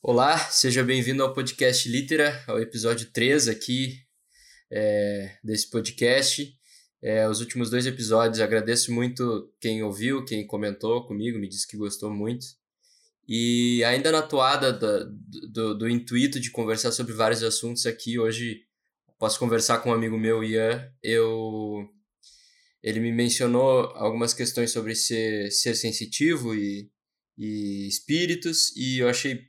Olá, seja bem-vindo ao podcast Litera, ao episódio 3 aqui é, desse podcast. É, os últimos dois episódios, agradeço muito quem ouviu, quem comentou comigo, me disse que gostou muito. E ainda na toada do, do, do intuito de conversar sobre vários assuntos aqui, hoje posso conversar com um amigo meu, Ian. Eu, ele me mencionou algumas questões sobre ser, ser sensitivo e, e espíritos, e eu achei,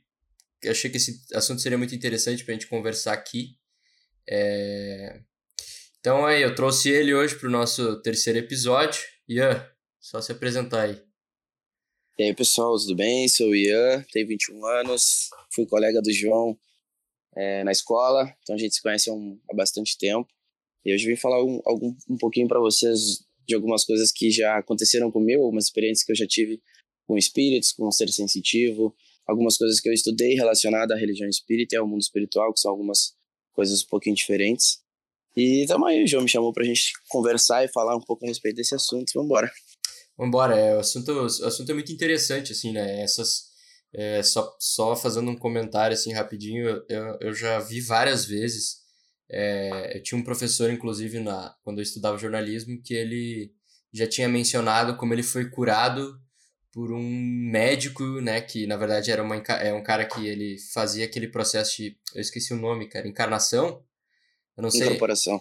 achei que esse assunto seria muito interessante para a gente conversar aqui. É, então aí, eu trouxe ele hoje para o nosso terceiro episódio. Ian, só se apresentar aí. E aí, pessoal, tudo bem? Sou o Ian, tenho 21 anos, fui colega do João é, na escola, então a gente se conhece há, um, há bastante tempo. E hoje vim falar um, algum, um pouquinho para vocês de algumas coisas que já aconteceram comigo, algumas experiências que eu já tive com espíritos, com um ser sensitivo, algumas coisas que eu estudei relacionadas à religião espírita e ao mundo espiritual, que são algumas coisas um pouquinho diferentes. E tamo aí, o João me chamou pra gente conversar e falar um pouco a respeito desse assunto. Vambora. Vambora, é, o, assunto, o assunto é muito interessante, assim, né? Essas. É, só, só fazendo um comentário assim rapidinho, eu, eu já vi várias vezes. É, eu tinha um professor, inclusive, na, quando eu estudava jornalismo, que ele já tinha mencionado como ele foi curado por um médico, né, que na verdade era uma, é um cara que ele fazia aquele processo de, eu esqueci o nome, cara, encarnação, eu não sei. Incorporação.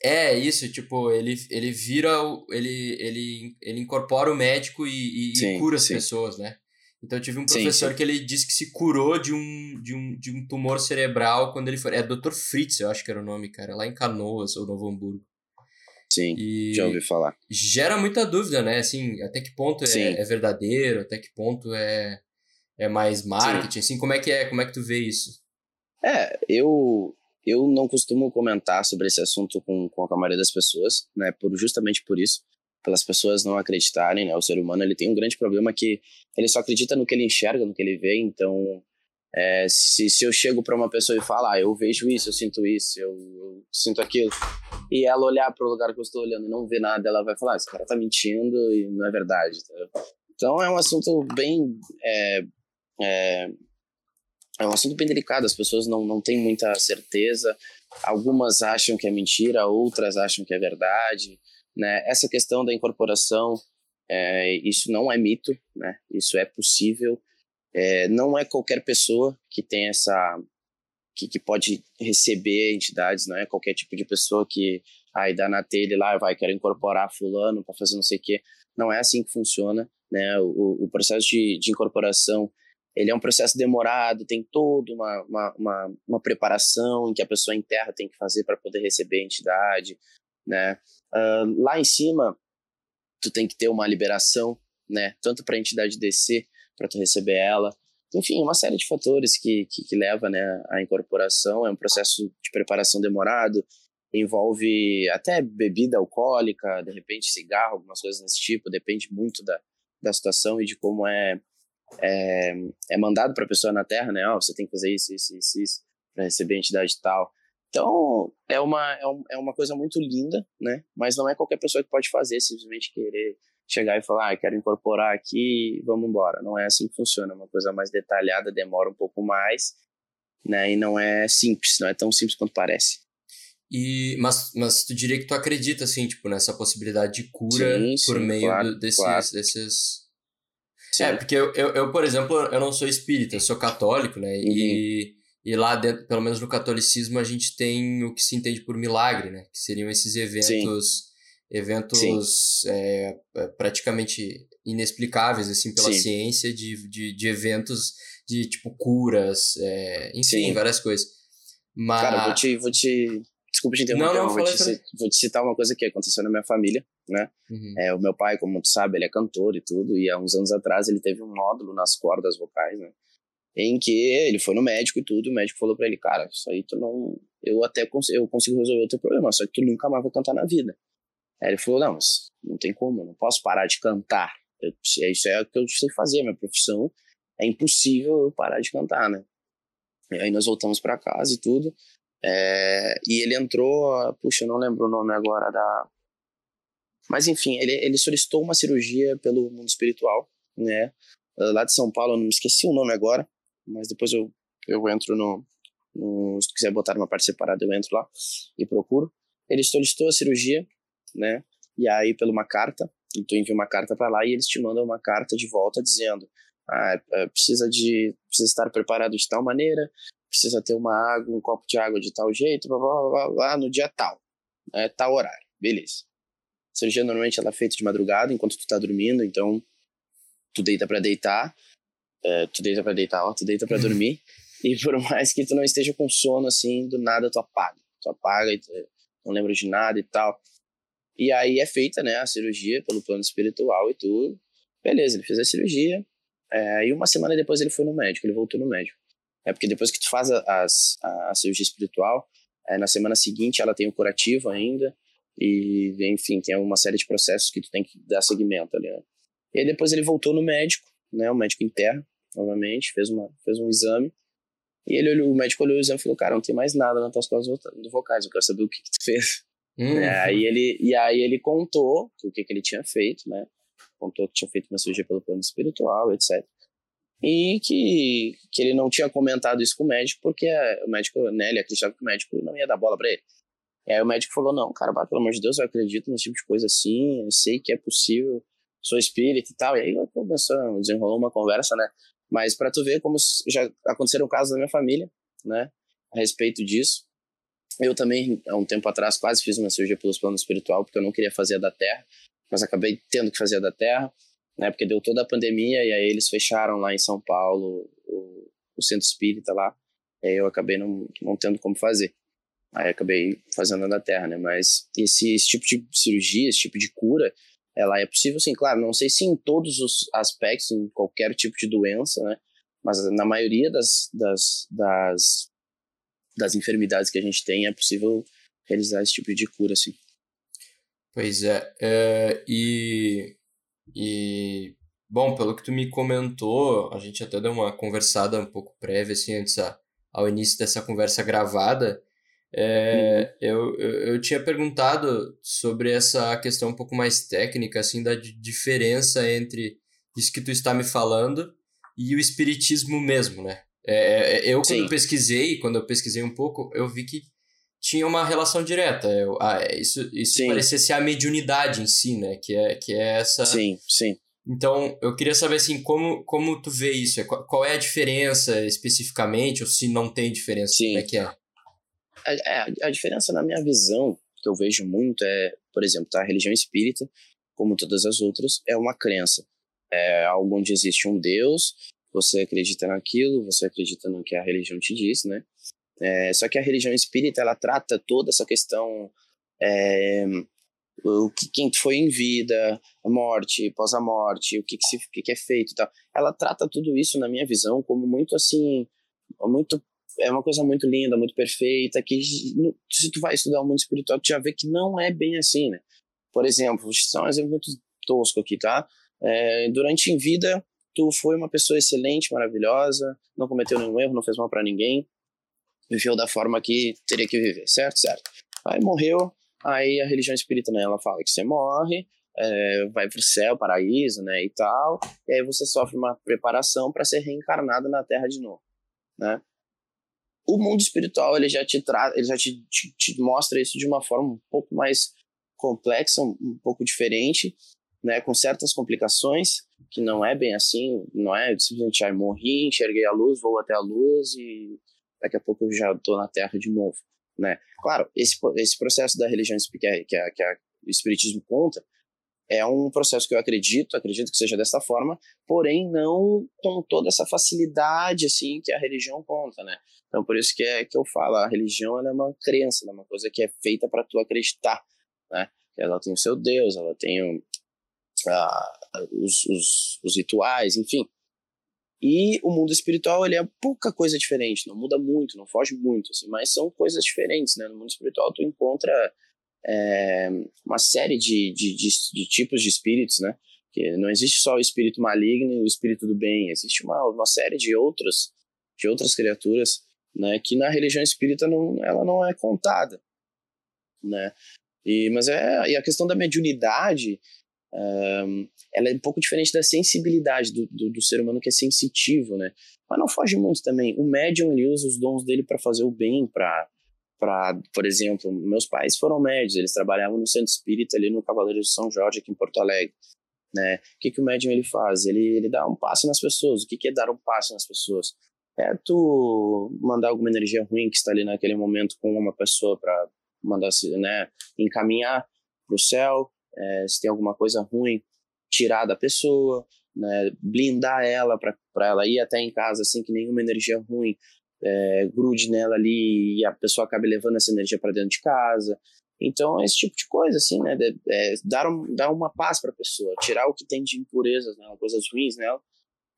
É, isso, tipo, ele, ele vira, o, ele, ele, ele incorpora o médico e, e, sim, e cura as sim. pessoas, né? Então eu tive um professor sim, que ele disse que se curou de um, de um, de um tumor cerebral quando ele foi. É Dr. Fritz, eu acho que era o nome, cara, lá em Canoas ou Novo Hamburgo. Sim, e já ouvi falar. Gera muita dúvida, né? Assim, até que ponto é, é, verdadeiro, até que ponto é, é mais marketing, assim, como é que é, como é que tu vê isso? É, eu eu não costumo comentar sobre esse assunto com, com a maioria das pessoas, né? Por, justamente por isso, pelas pessoas não acreditarem, né? O ser humano ele tem um grande problema que ele só acredita no que ele enxerga, no que ele vê. Então, é, se, se eu chego para uma pessoa e falar, ah, eu vejo isso, eu sinto isso, eu, eu sinto aquilo, e ela olhar para o lugar que eu estou olhando e não ver nada, ela vai falar, ah, esse cara tá mentindo e não é verdade. Tá? Então é um assunto bem é, é, é um assunto bem delicado, as pessoas não, não têm muita certeza, algumas acham que é mentira, outras acham que é verdade, né? Essa questão da incorporação, é, isso não é mito, né? Isso é possível, é, não é qualquer pessoa que tem essa, que, que pode receber entidades, não é qualquer tipo de pessoa que, aí dá na telha lá, vai, querer incorporar fulano para fazer não sei o quê, não é assim que funciona, né? O, o processo de, de incorporação ele é um processo demorado, tem toda uma, uma, uma, uma preparação em que a pessoa em terra tem que fazer para poder receber a entidade, né? Uh, lá em cima, tu tem que ter uma liberação, né? Tanto para a entidade descer, para tu receber ela. Enfim, uma série de fatores que, que, que leva né, à incorporação. É um processo de preparação demorado, envolve até bebida alcoólica, de repente cigarro, algumas coisas desse tipo, depende muito da, da situação e de como é é, é mandado para a pessoa na Terra, né? Oh, você tem que fazer isso, isso, isso, isso para receber a entidade tal. Então, é uma, é, um, é uma coisa muito linda, né? Mas não é qualquer pessoa que pode fazer, simplesmente querer chegar e falar, ah, quero incorporar aqui, vamos embora. Não é assim que funciona, é uma coisa mais detalhada, demora um pouco mais, né? E não é simples, não é tão simples quanto parece. E, mas, mas tu diria que tu acredita, assim, tipo, nessa possibilidade de cura sim, sim, por meio claro, do, desses, claro. desses Sim. É, porque eu, eu, eu, por exemplo, eu não sou espírita, eu sou católico, né? Uhum. E, e lá dentro, pelo menos no catolicismo, a gente tem o que se entende por milagre, né? Que seriam esses eventos. Eventos é, é, praticamente inexplicáveis, assim, pela Sim. ciência, de, de, de eventos de, tipo, curas, é, enfim, várias coisas. Mas... Cara, vou te, vou te Desculpa te interromper, não, não, vou, te, vou te citar uma coisa que aconteceu na minha família, né? Uhum. É, o meu pai, como tu sabe, ele é cantor e tudo, e há uns anos atrás ele teve um nódulo nas cordas vocais, né? Em que ele foi no médico e tudo, e o médico falou para ele, cara, isso aí tu não... Eu até cons eu consigo resolver o teu problema, só que tu nunca mais vai cantar na vida. Aí ele falou, não, mas não tem como, eu não posso parar de cantar. Eu, isso é o que eu sei fazer, minha profissão é impossível eu parar de cantar, né? E aí nós voltamos para casa e tudo. É, e ele entrou, puxa, eu não lembro o nome agora da. Mas enfim, ele, ele solicitou uma cirurgia pelo mundo espiritual, né? Lá de São Paulo, eu não me esqueci o nome agora, mas depois eu eu entro no, no, se quiser botar uma parte separada, eu entro lá e procuro. Ele solicitou a cirurgia, né? E aí, pela uma carta, tu envia uma carta para lá e eles te mandam uma carta de volta dizendo: ah, é, precisa de precisa estar preparado de tal maneira, precisa ter uma água, um copo de água de tal jeito, blá, blá, blá, blá no dia tal, né, tal horário, beleza. A cirurgia normalmente ela é feita de madrugada enquanto tu tá dormindo, então tu deita para deitar, é, tu deita para deitar, ó, tu deita para dormir, e por mais que tu não esteja com sono assim, do nada tu apaga, tu apaga e tu não lembra de nada e tal. E aí é feita, né, a cirurgia pelo plano espiritual e tudo. Beleza, ele fez a cirurgia. É, e uma semana depois ele foi no médico, ele voltou no médico. É porque depois que tu faz a, a, a cirurgia espiritual, é, na semana seguinte ela tem o curativo ainda. E, enfim, tem uma série de processos que tu tem que dar seguimento ali, né? E aí depois ele voltou no médico, né, o médico interno, novamente, fez, uma, fez um exame. E ele olhou, o médico olhou o exame e falou, cara, não tem mais nada nas tuas cordas vocais, eu quero saber o que, que tu fez. Uhum. É, aí ele, e aí ele contou o que, que ele tinha feito, né? Contou que tinha feito uma cirurgia pelo plano espiritual, etc. E que, que ele não tinha comentado isso com o médico, porque o médico, né, ele acreditava que o médico não ia dar bola para ele. E aí o médico falou, não, cara, pelo amor de Deus, eu acredito nesse tipo de coisa assim, eu sei que é possível, sou espírita e tal. E aí começou, desenrolou uma conversa, né? Mas para tu ver como já aconteceram casos na minha família, né? A respeito disso. Eu também, há um tempo atrás, quase fiz uma cirurgia pelo plano espiritual, porque eu não queria fazer a da Terra, mas acabei tendo que fazer a da Terra, né, porque deu toda a pandemia e aí eles fecharam lá em São Paulo o, o centro espírita lá, e aí eu acabei não, não tendo como fazer. Aí acabei fazendo a da Terra, né, mas esse, esse tipo de cirurgia, esse tipo de cura, ela é possível sim, claro, não sei se em todos os aspectos, em qualquer tipo de doença, né, mas na maioria das, das, das das enfermidades que a gente tem, é possível realizar esse tipo de cura, assim. Pois é, é e, e, bom, pelo que tu me comentou, a gente até deu uma conversada um pouco prévia, assim, antes a, ao início dessa conversa gravada, é, uhum. eu, eu, eu, tinha perguntado sobre essa questão um pouco mais técnica, assim, da diferença entre isso que tu está me falando e o espiritismo mesmo, né? É, é, eu, quando eu pesquisei, quando eu pesquisei um pouco, eu vi que tinha uma relação direta. Eu, ah, é, isso isso parecia ser a mediunidade em si, né? Que é, que é essa. Sim, sim. Então, eu queria saber assim, como, como tu vê isso? Qual, qual é a diferença especificamente, ou se não tem diferença? Sim. Como é que é? É, a diferença na minha visão, que eu vejo muito, é, por exemplo, tá, a religião espírita, como todas as outras, é uma crença. É algo onde existe um Deus você acredita naquilo, você acredita no que a religião te diz, né? É, só que a religião espírita, ela trata toda essa questão, é, o que quem foi em vida, a morte, pós a morte, o que que, se, o que que é feito e tal. Ela trata tudo isso, na minha visão, como muito assim, muito é uma coisa muito linda, muito perfeita, que se tu vai estudar o mundo espiritual, tu já vê que não é bem assim, né? Por exemplo, vou te dar um exemplo muito tosco aqui, tá? É, durante em vida, tu foi uma pessoa excelente, maravilhosa, não cometeu nenhum erro, não fez mal para ninguém, viveu da forma que teria que viver, certo? Certo. Aí morreu, aí a religião espírita, né, ela fala que você morre, é, vai pro céu, paraíso, né, e tal, e aí você sofre uma preparação para ser reencarnado na Terra de novo, né? O mundo espiritual, ele já te traz, ele já te, te, te mostra isso de uma forma um pouco mais complexa, um, um pouco diferente, né, com certas complicações, que não é bem assim, não é simplesmente, ah, morri, enxerguei a luz, vou até a luz e daqui a pouco eu já estou na Terra de novo, né? Claro, esse, esse processo da religião que, a, que, a, que a, o Espiritismo conta é um processo que eu acredito, acredito que seja dessa forma, porém não com toda essa facilidade assim que a religião conta, né? Então por isso que é que eu falo, a religião é uma crença, é uma coisa que é feita para tu acreditar, né? Ela tem o seu Deus, ela tem os, os, os rituais, enfim. E o mundo espiritual, ele é pouca coisa diferente, não muda muito, não foge muito, assim, mas são coisas diferentes, né? No mundo espiritual tu encontra é, uma série de, de, de, de, tipos de espíritos, né? Que não existe só o espírito maligno e o espírito do bem, existe uma, uma série de outras, de outras criaturas, né? Que na religião espírita não, ela não é contada, né? E, mas é, e a questão da mediunidade, um, ela é um pouco diferente da sensibilidade do, do, do, ser humano que é sensitivo, né? Mas não foge muito também. O médium ele usa os dons dele para fazer o bem, para para, por exemplo, meus pais foram médios, eles trabalhavam no centro espírita ali no Cavaleiro de São Jorge aqui em Porto Alegre, né? O que que o médium ele faz? Ele ele dá um passo nas pessoas. O que que é dar um passo nas pessoas? É tu mandar alguma energia ruim que está ali naquele momento com uma pessoa para mandar, né, encaminhar para o céu, é, se tem alguma coisa ruim, tirar da pessoa, né, blindar ela para ela ir até em casa sem que nenhuma energia ruim é, grude nela ali e a pessoa acabe levando essa energia para dentro de casa. Então, esse tipo de coisa, assim, né? É, dar, um, dar uma paz para a pessoa, tirar o que tem de impurezas nela, coisas ruins nela,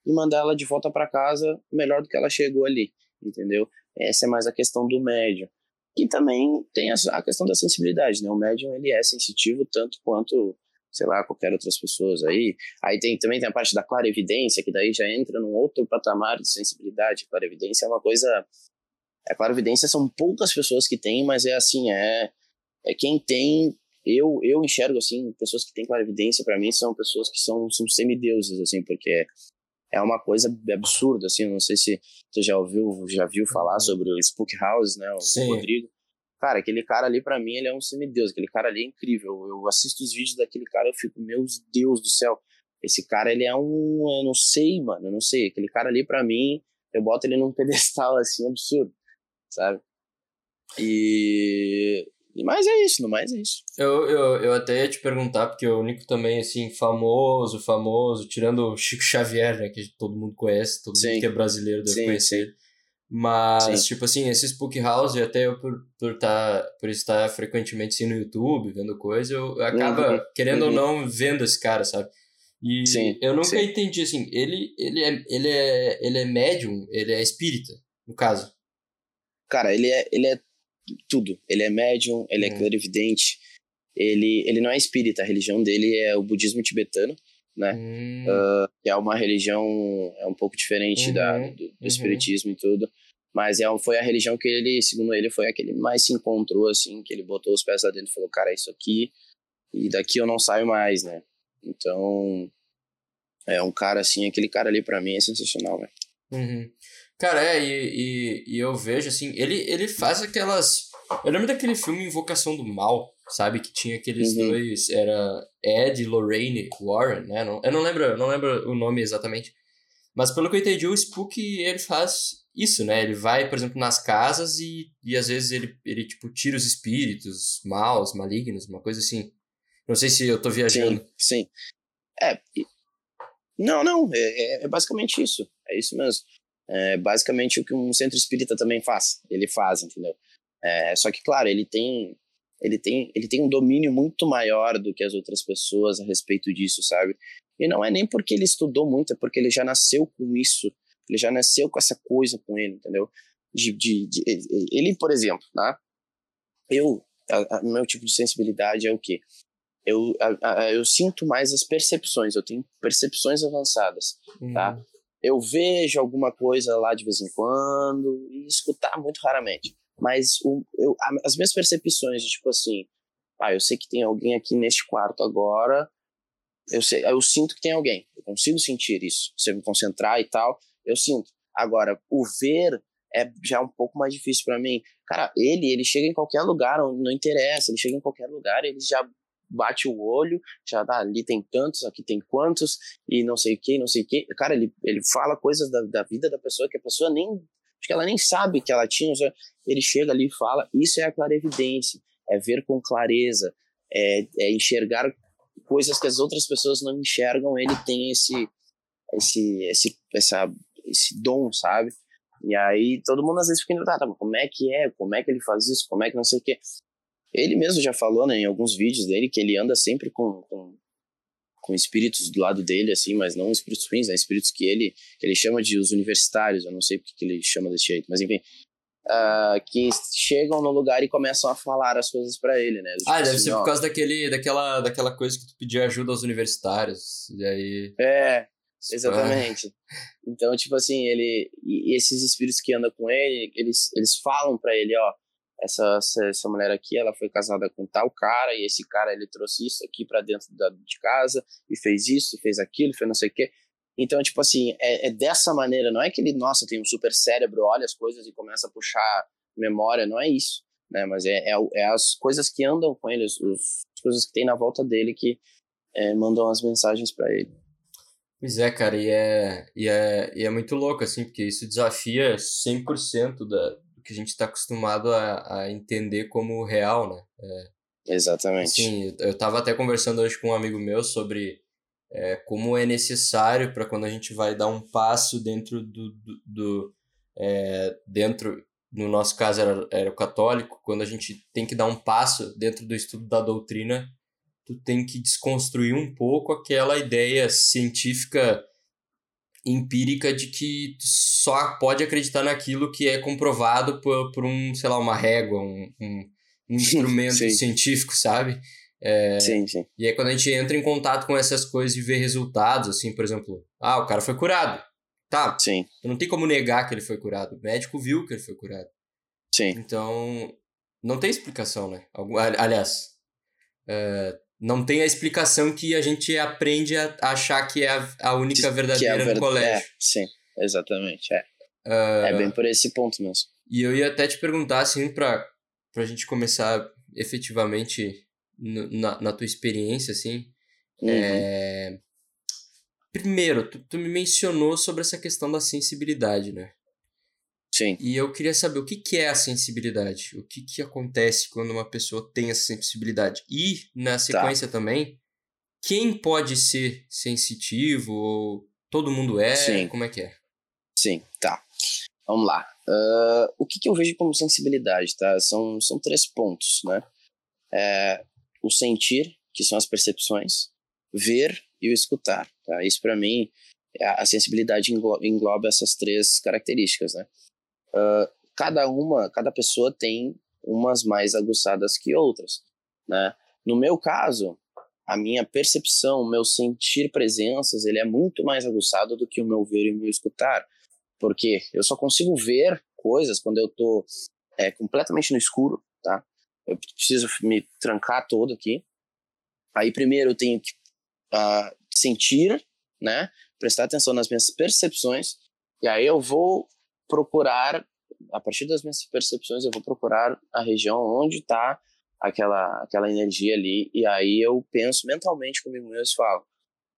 e mandar ela de volta para casa melhor do que ela chegou ali, entendeu? Essa é mais a questão do médium. E também tem a, questão da sensibilidade, né? O médium, ele é sensitivo tanto quanto, sei lá, qualquer outras pessoas aí. Aí tem, também tem a parte da clarevidência, que daí já entra num outro patamar de sensibilidade. Clarevidência é uma coisa... A clarevidência são poucas pessoas que têm, mas é assim, é, é quem tem... Eu, eu enxergo, assim, pessoas que têm clarevidência, para mim, são pessoas que são, são semideuses, assim, porque é uma coisa absurda, assim, não sei se você já ouviu, já viu falar sobre o Spook House, né, o Sim. Rodrigo. Cara, aquele cara ali para mim, ele é um semideus, aquele cara ali é incrível. Eu assisto os vídeos daquele cara, eu fico, meu Deus do céu. Esse cara, ele é um, eu não sei, mano, eu não sei. Aquele cara ali para mim, eu boto ele num pedestal assim absurdo, sabe? E mas é isso, no mais é isso. Eu, eu, eu até ia te perguntar, porque o único também, assim, famoso, famoso, tirando o Chico Xavier, né, que todo mundo conhece, todo sim. mundo que é brasileiro deve sim, conhecer. Sim. Mas, tipo assim, esse Spook House, até eu por, por, tá, por estar frequentemente assim, no YouTube, vendo coisa, eu, acabo, uhum. querendo uhum. ou não, vendo esse cara, sabe? E sim, eu nunca sim. entendi, assim, ele, ele, é, ele, é, ele é médium, ele é espírita, no caso. Cara, ele é, ele é tudo. Ele é médium, ele é uhum. clarividente, ele, ele não é espírita, a religião dele é o budismo tibetano, né? Uhum. Uh, que é uma religião é um pouco diferente uhum. da, do, do uhum. espiritismo e tudo. Mas é, foi a religião que ele, segundo ele, foi a que ele mais se encontrou, assim, que ele botou os pés lá dentro e falou, cara, é isso aqui, e daqui eu não saio mais, né? Então, é um cara assim, aquele cara ali para mim é sensacional, né? Uhum. Cara, é, e, e, e, eu vejo, assim, ele, ele faz aquelas. Eu lembro daquele filme Invocação do Mal, sabe? Que tinha aqueles uhum. dois. Era Ed e Lorraine Warren, né? Não, eu não lembro, não lembro o nome exatamente. Mas pelo que eu entendi, o Spook ele faz isso, né? Ele vai, por exemplo, nas casas e, e às vezes ele, ele tipo, tira os espíritos maus, malignos, uma coisa assim. Não sei se eu tô viajando. Sim, sim. É. Não, não. É, é, é basicamente isso. É isso mesmo. É basicamente o que um centro espírita também faz. Ele faz, entendeu? É, só que, claro, ele tem, ele, tem, ele tem um domínio muito maior do que as outras pessoas a respeito disso, sabe? E não é nem porque ele estudou muito, é porque ele já nasceu com isso. Ele já nasceu com essa coisa com ele, entendeu? De, de, de ele, por exemplo, tá? Eu, a, a, meu tipo de sensibilidade é o quê? Eu, a, eu sinto mais as percepções, eu tenho percepções avançadas, tá? Eu vejo alguma coisa lá de vez em quando e escutar muito raramente. Mas o, eu, as minhas percepções, tipo assim, ah, eu sei que tem alguém aqui neste quarto agora, eu, sei, eu sinto que tem alguém, eu consigo sentir isso. Se eu me concentrar e tal, eu sinto. Agora, o ver é já um pouco mais difícil para mim. Cara, ele, ele chega em qualquer lugar, não interessa, ele chega em qualquer lugar, ele já bate o olho, já dá ali tem tantos, aqui tem quantos, e não sei o que, não sei o que. Cara, ele, ele fala coisas da, da vida da pessoa que a pessoa nem. Acho que ela nem sabe que ela tinha. Ele chega ali e fala. Isso é a clarevidência. É ver com clareza. É, é enxergar coisas que as outras pessoas não enxergam. Ele tem esse. Esse, esse, essa, esse dom, sabe? E aí todo mundo às vezes fica, tá, tá, como é que é? Como é que ele faz isso? Como é que não sei o quê? Ele mesmo já falou, né, em alguns vídeos dele, que ele anda sempre com, com, com espíritos do lado dele, assim, mas não espíritos ruins, né, espíritos que ele, que ele chama de os universitários, eu não sei porque que ele chama desse jeito, mas enfim, uh, que chegam no lugar e começam a falar as coisas para ele, né. Tipo ah, deve assim, ser por ó, causa daquele, daquela, daquela coisa que tu pedia ajuda aos universitários, e aí... É, Exatamente. Então, tipo assim, ele e esses espíritos que andam com ele, eles, eles falam para ele, ó, essa, essa, mulher aqui, ela foi casada com tal cara, e esse cara, ele trouxe isso aqui para dentro da, de casa, e fez isso, e fez aquilo, fez não sei o quê. Então, tipo assim, é, é, dessa maneira, não é que ele, nossa, tem um super cérebro, olha as coisas e começa a puxar memória, não é isso, né? Mas é, é, é as coisas que andam com ele, as coisas que tem na volta dele que é, mandam as mensagens para ele. Pois é, cara, e é, e, é, e é muito louco, assim, porque isso desafia 100% da, que a gente está acostumado a, a entender como real, né? É, Exatamente. Sim, eu estava até conversando hoje com um amigo meu sobre é, como é necessário para quando a gente vai dar um passo dentro do, do, do é, dentro no nosso caso era, era o católico quando a gente tem que dar um passo dentro do estudo da doutrina tu tem que desconstruir um pouco aquela ideia científica empírica de que só pode acreditar naquilo que é comprovado por, por um sei lá uma régua um, um, um instrumento científico sabe é, sim, sim. E aí quando a gente entra em contato com essas coisas e vê resultados, assim, por exemplo, ah, o cara foi curado. Tá. Sim. Não tem como negar que ele foi curado. O médico viu que ele foi curado. Sim. Então, não tem explicação, né? Aliás, é, não tem a explicação que a gente aprende a achar que é a, a única verdadeira é a ver... no colégio. É, sim, exatamente. É. Uh, é bem por esse ponto mesmo. E eu ia até te perguntar, assim, pra, pra gente começar efetivamente na, na tua experiência, assim. Uhum. É... Primeiro, tu, tu me mencionou sobre essa questão da sensibilidade, né? Sim. E eu queria saber o que, que é a sensibilidade, o que, que acontece quando uma pessoa tem essa sensibilidade. E, na tá. sequência tá. também, quem pode ser sensitivo, ou todo mundo é, Sim. como é que é? Sim, tá. Vamos lá. Uh, o que, que eu vejo como sensibilidade, tá? São, são três pontos, né? É, o sentir, que são as percepções, ver e o escutar. Tá? Isso para mim, a sensibilidade engloba, engloba, essas três características, né? Uh, cada uma, cada pessoa tem umas mais aguçadas que outras, né? No meu caso, a minha percepção, o meu sentir presenças, ele é muito mais aguçado do que o meu ver e o meu escutar, porque eu só consigo ver coisas quando eu tô é, completamente no escuro, tá? eu preciso me trancar todo aqui. Aí primeiro eu tenho que uh, sentir, né? Prestar atenção nas minhas percepções. E aí eu vou procurar, a partir das minhas percepções, eu vou procurar a região onde está aquela, aquela energia ali. E aí eu penso mentalmente comigo mesmo e falo,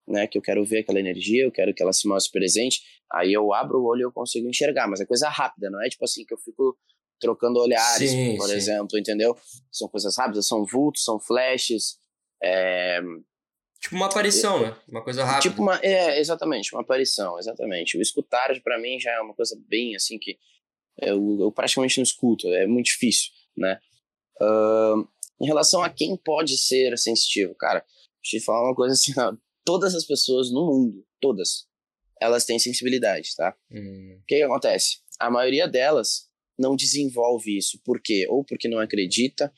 né? Que eu quero ver aquela energia, eu quero que ela se mostre presente. Aí eu abro o olho e eu consigo enxergar. Mas é coisa rápida, não é tipo assim que eu fico trocando olhares, sim, por sim. exemplo, entendeu? São coisas rápidas, são vultos, são flashes. É... Tipo uma aparição, né? Uma coisa rápida. Tipo uma, é, exatamente, uma aparição, exatamente. O escutar, para mim, já é uma coisa bem assim que eu, eu praticamente não escuto, é muito difícil, né? Uh, em relação a quem pode ser sensitivo, cara, deixa eu te falar uma coisa assim, ó, todas as pessoas no mundo, todas, elas têm sensibilidade, tá? Hum. O que, que acontece? A maioria delas não desenvolve isso. Por quê? Ou porque não acredita,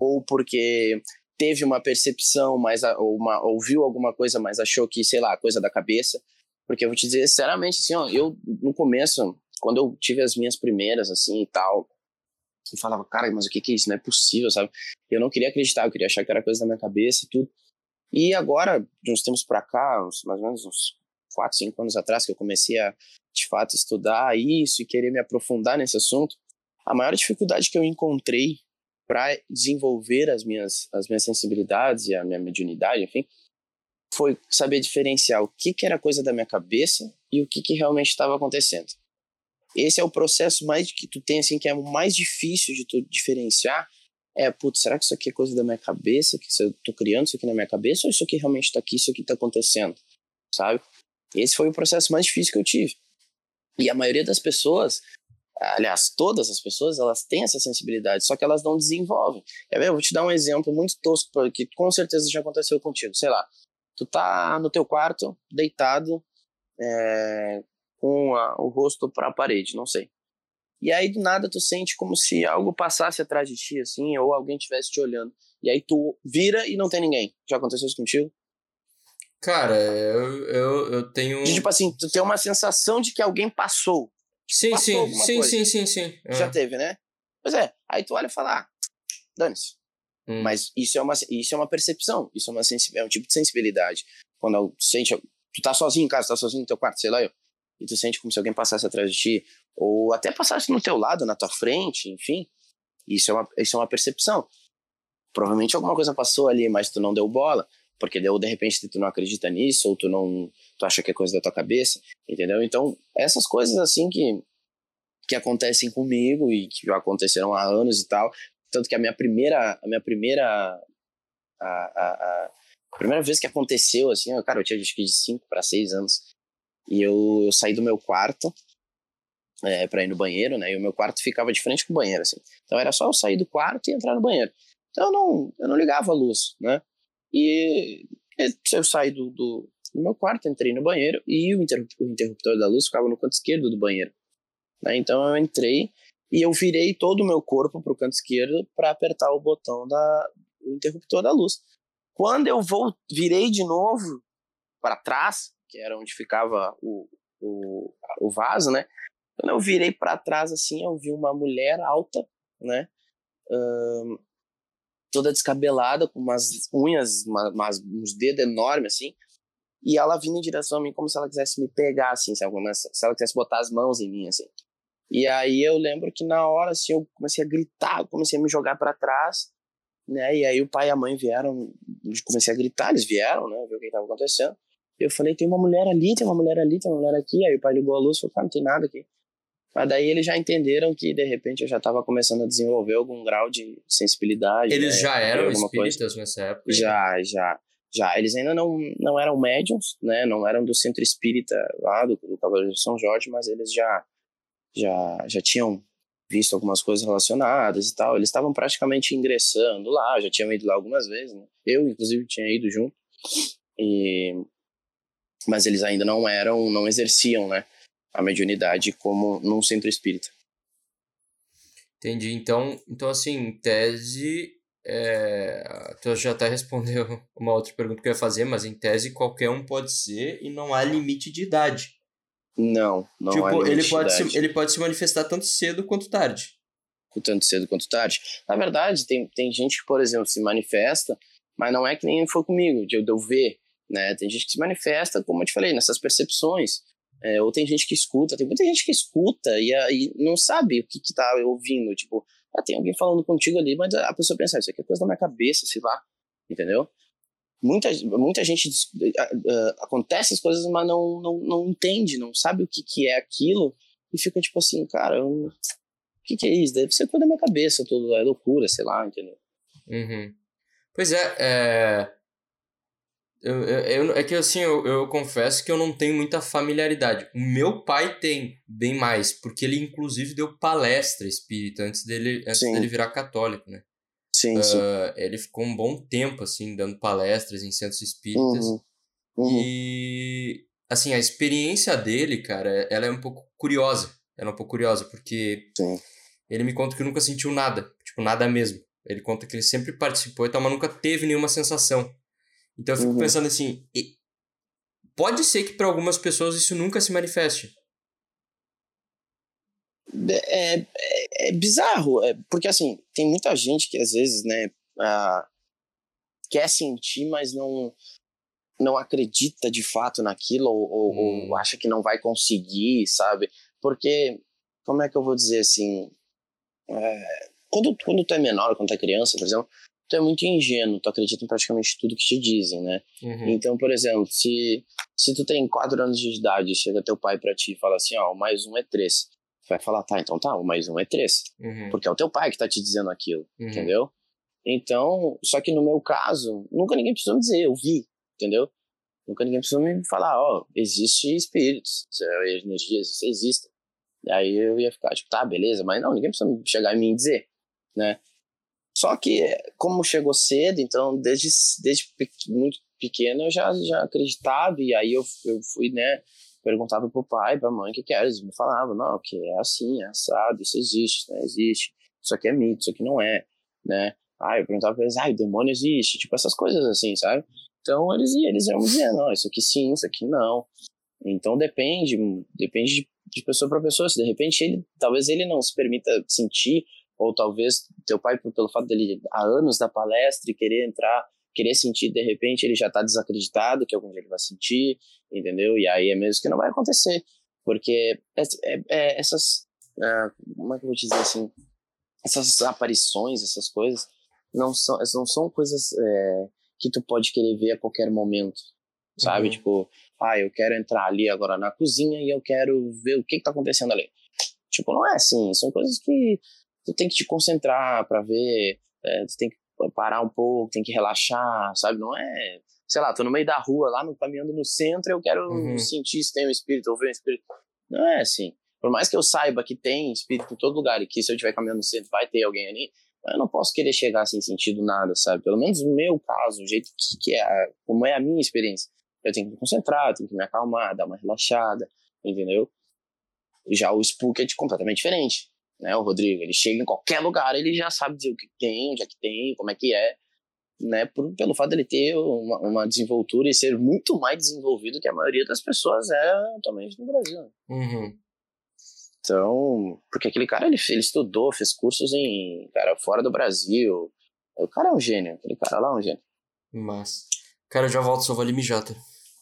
ou porque teve uma percepção, mas ou uma, ouviu alguma coisa, mas achou que, sei lá, coisa da cabeça. Porque eu vou te dizer, sinceramente, assim, ó, eu, no começo, quando eu tive as minhas primeiras, assim, e tal, eu falava, cara, mas o que que é isso? Não é possível, sabe? Eu não queria acreditar, eu queria achar que era coisa da minha cabeça e tudo. E agora, de uns tempos pra cá, uns, mais ou menos uns 4, 5 anos atrás, que eu comecei a, de fato, estudar isso e querer me aprofundar nesse assunto, a maior dificuldade que eu encontrei para desenvolver as minhas, as minhas sensibilidades e a minha mediunidade, enfim, foi saber diferenciar o que, que era coisa da minha cabeça e o que, que realmente estava acontecendo. Esse é o processo mais que tu tem, assim, que é o mais difícil de tu diferenciar. É, putz, será que isso aqui é coisa da minha cabeça? Que eu tô criando isso aqui na minha cabeça? Ou isso aqui realmente tá aqui, isso aqui tá acontecendo? Sabe? Esse foi o processo mais difícil que eu tive. E a maioria das pessoas, aliás, todas as pessoas, elas têm essa sensibilidade, só que elas não desenvolvem. Quer ver? Eu vou te dar um exemplo muito tosco, que com certeza já aconteceu contigo. Sei lá, tu tá no teu quarto, deitado, é, com a, o rosto para a parede, não sei. E aí, do nada, tu sente como se algo passasse atrás de ti, assim, ou alguém estivesse te olhando. E aí tu vira e não tem ninguém. Já aconteceu isso contigo? Cara, eu, eu, eu tenho. Tipo assim, tu tem uma sensação de que alguém passou. Sim, sim, sim, sim, sim, sim, Já teve, né? Pois é, aí tu olha e fala, ah, dane-se. Hum. Mas isso é, uma, isso é uma percepção, isso é, uma é um tipo de sensibilidade. Quando tu sente, tu tá sozinho em casa, tá sozinho no teu quarto, sei lá eu, e tu sente como se alguém passasse atrás de ti, ou até passasse no teu lado, na tua frente, enfim, isso é uma, isso é uma percepção. Provavelmente alguma coisa passou ali, mas tu não deu bola, porque deu, de repente tu não acredita nisso, ou tu não tu acha que é coisa da tua cabeça, entendeu? Então, essas coisas assim que que acontecem comigo e que aconteceram há anos e tal, tanto que a minha primeira a minha primeira a, a, a primeira vez que aconteceu assim, eu, cara, eu tinha acho que de 5 para 6 anos. E eu, eu saí do meu quarto é, para ir no banheiro, né? E o meu quarto ficava de frente com o banheiro, assim. Então era só eu sair do quarto e entrar no banheiro. Então eu não, eu não ligava a luz, né? E eu saí do, do, do meu quarto, entrei no banheiro e o interruptor, o interruptor da luz ficava no canto esquerdo do banheiro. Né? Então eu entrei e eu virei todo o meu corpo para o canto esquerdo para apertar o botão da o interruptor da luz. Quando eu vou, virei de novo para trás, que era onde ficava o, o, o vaso, né? Quando eu virei para trás assim, eu vi uma mulher alta, né? Um, toda descabelada, com umas unhas, uma, umas, uns dedos enormes, assim. E ela vindo em direção a mim como se ela quisesse me pegar, assim, se ela, se ela quisesse botar as mãos em mim, assim. E aí eu lembro que na hora, assim, eu comecei a gritar, comecei a me jogar para trás, né? E aí o pai e a mãe vieram, comecei a gritar, eles vieram, né? Ver o que estava acontecendo. Eu falei, tem uma mulher ali, tem uma mulher ali, tem uma mulher aqui. Aí o pai ligou a luz e falou, cara, não tem nada aqui. Mas daí eles já entenderam que, de repente, eu já estava começando a desenvolver algum grau de sensibilidade. Eles né? já eram espíritas coisa. nessa época? Já, já. Já. Eles ainda não, não eram médiums, né? Não eram do centro espírita lá, do, do Cavaleiro de São Jorge, mas eles já, já, já tinham visto algumas coisas relacionadas e tal. Eles estavam praticamente ingressando lá, já tinham ido lá algumas vezes, né? Eu, inclusive, tinha ido junto. E... Mas eles ainda não eram, não exerciam, né? A mediunidade como num centro espírita. Entendi. Então, então assim, em tese, é... tu já até respondeu uma outra pergunta que eu ia fazer, mas em tese qualquer um pode ser e não há limite de idade. Não, não tipo, há limite ele pode de idade. Se, ele pode se manifestar tanto cedo quanto tarde. Tanto cedo quanto tarde. Na verdade, tem, tem gente que, por exemplo, se manifesta, mas não é que nem foi comigo, de eu, ver, né? Tem gente que se manifesta, como eu te falei, nessas percepções. É, ou tem gente que escuta, tem muita gente que escuta e, e não sabe o que, que tá ouvindo. Tipo, ah, tem alguém falando contigo ali, mas a pessoa pensa, ah, isso aqui é coisa da minha cabeça, se vá, entendeu? Muita, muita gente uh, acontece as coisas, mas não, não, não entende, não sabe o que, que é aquilo e fica tipo assim, cara, o que, que é isso? Deve ser coisa da minha cabeça, tudo é loucura, sei lá, entendeu? Uhum. Pois é, é eu, eu, é que assim, eu, eu confesso que eu não tenho muita familiaridade. O meu pai tem bem mais, porque ele inclusive deu palestra espírita antes dele, antes dele virar católico, né? Sim, uh, sim. Ele ficou um bom tempo, assim, dando palestras em centros espíritas. Uhum. Uhum. E, assim, a experiência dele, cara, ela é um pouco curiosa. Ela é um pouco curiosa, porque sim. ele me conta que nunca sentiu nada. Tipo, nada mesmo. Ele conta que ele sempre participou e tal, mas nunca teve nenhuma sensação. Então eu fico uhum. pensando assim, pode ser que para algumas pessoas isso nunca se manifeste. É, é, é bizarro, é, porque assim, tem muita gente que às vezes, né, uh, quer sentir, mas não não acredita de fato naquilo ou, ou, hum. ou, acha que não vai conseguir, sabe? Porque, como é que eu vou dizer assim, é, quando, quando tu é menor, quando tu é criança, por exemplo, tu é muito ingênuo, tu acredita em praticamente tudo que te dizem, né? Uhum. Então, por exemplo, se, se tu tem 4 anos de idade e chega teu pai para ti e fala assim, ó, oh, mais um é 3. Tu vai falar, tá, então tá, o mais um é 3. Uhum. Porque é o teu pai que tá te dizendo aquilo, uhum. entendeu? Então, só que no meu caso, nunca ninguém precisou me dizer, eu vi, entendeu? Nunca ninguém precisou me falar, ó, oh, existe espíritos, energias, existem. Aí eu ia ficar, tipo, tá, beleza, mas não, ninguém precisa chegar em mim e dizer, né? Só que, como chegou cedo, então, desde, desde muito pequeno, eu já, já acreditava, e aí eu, eu fui, né, perguntava pro pai, pra mãe, o que que era, eles me falavam, não, que é assim, é assado, isso existe, né, existe, isso aqui é mito, isso aqui não é, né, ah, eu perguntava pra eles, ah, o demônio existe, tipo, essas coisas assim, sabe, então eles, eles iam dizendo, não, isso aqui sim, isso aqui não, então depende, depende de, de pessoa para pessoa, se de repente ele, talvez ele não se permita sentir ou talvez teu pai, pelo fato dele há anos da palestra e querer entrar, querer sentir, de repente ele já está desacreditado que algum dia ele vai sentir, entendeu? E aí é mesmo que não vai acontecer, porque é, é, é essas, é, como é que eu vou dizer assim, essas aparições, essas coisas, não são, não são coisas é, que tu pode querer ver a qualquer momento, sabe? Uhum. Tipo, ah, eu quero entrar ali agora na cozinha e eu quero ver o que, que tá acontecendo ali. Tipo, não é assim, são coisas que tu tem que te concentrar para ver, é, tu tem que parar um pouco, tem que relaxar, sabe? Não é, sei lá, tô no meio da rua, lá no, caminhando no centro, eu quero uhum. sentir se tem um espírito, ou ver um espírito. Não é assim. Por mais que eu saiba que tem espírito em todo lugar e que se eu estiver caminhando no centro vai ter alguém ali, eu não posso querer chegar sem sentido nada, sabe? Pelo menos no meu caso, o jeito que, que é, como é a minha experiência. Eu tenho que me concentrar, tenho que me acalmar, dar uma relaxada, entendeu? Já o Spook é de completamente diferente, né? O Rodrigo, ele chega em qualquer lugar, ele já sabe dizer o que tem, onde é que tem, como é que é, né? Por, pelo fato dele ter uma, uma desenvoltura e ser muito mais desenvolvido que a maioria das pessoas é atualmente no Brasil. Uhum. Então, porque aquele cara, ele, ele estudou, fez cursos em, cara, fora do Brasil. O cara é um gênio, aquele cara lá é um gênio. Mas, cara, eu já volto, só vou ali mijar, tá?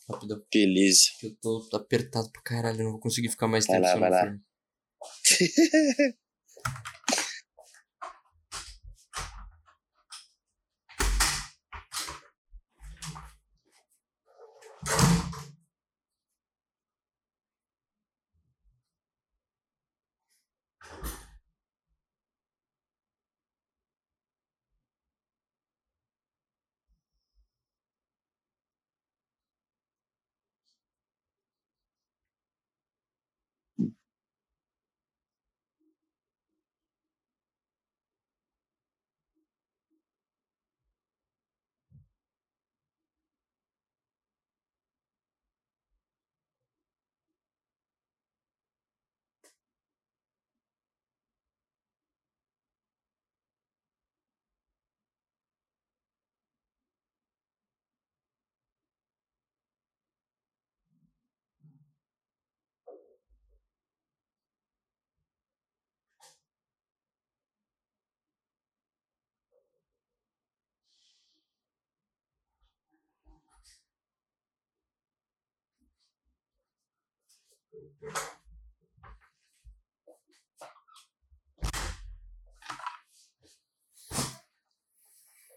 Rapidão. Beleza. Eu tô apertado pra caralho, não vou conseguir ficar mais tempo. Vai lá, vai lá. Thank you.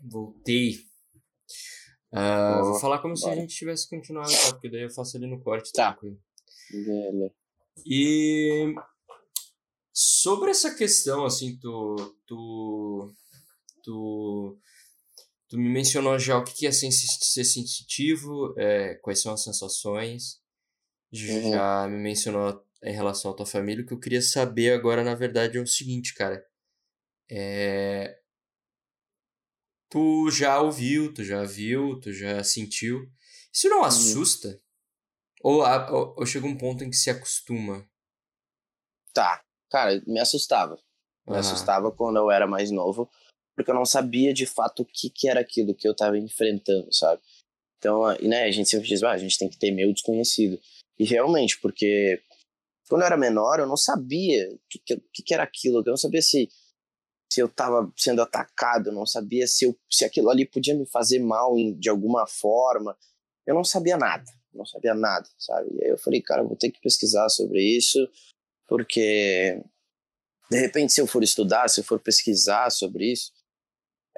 Voltei. Uh, vou falar como bora. se a gente tivesse continuado, tá? Porque daí eu faço ali no corte. Tá. Tranquilo. E sobre essa questão, assim, tu, tu, tu, tu me mencionou já o que é ser sensitivo, é, quais são as sensações, uhum. já me mencionou em relação à tua família. O que eu queria saber agora, na verdade, é o seguinte, cara. É... Tu já ouviu, tu já viu, tu já sentiu. Isso não uhum. assusta? Ou, ou, ou chega um ponto em que se acostuma? Tá. Cara, me assustava. Me uhum. assustava quando eu era mais novo, porque eu não sabia de fato o que, que era aquilo que eu estava enfrentando, sabe? Então, né, a gente sempre diz, ah, a gente tem que ter meio desconhecido. E realmente, porque quando eu era menor, eu não sabia o que, que, que, era aquilo, eu não sabia se, se eu estava sendo atacado, eu não sabia se, eu, se aquilo ali podia me fazer mal em, de alguma forma. Eu não sabia nada, não sabia nada, sabe? E aí eu falei, cara, eu vou ter que pesquisar sobre isso, porque de repente, se eu for estudar, se eu for pesquisar sobre isso,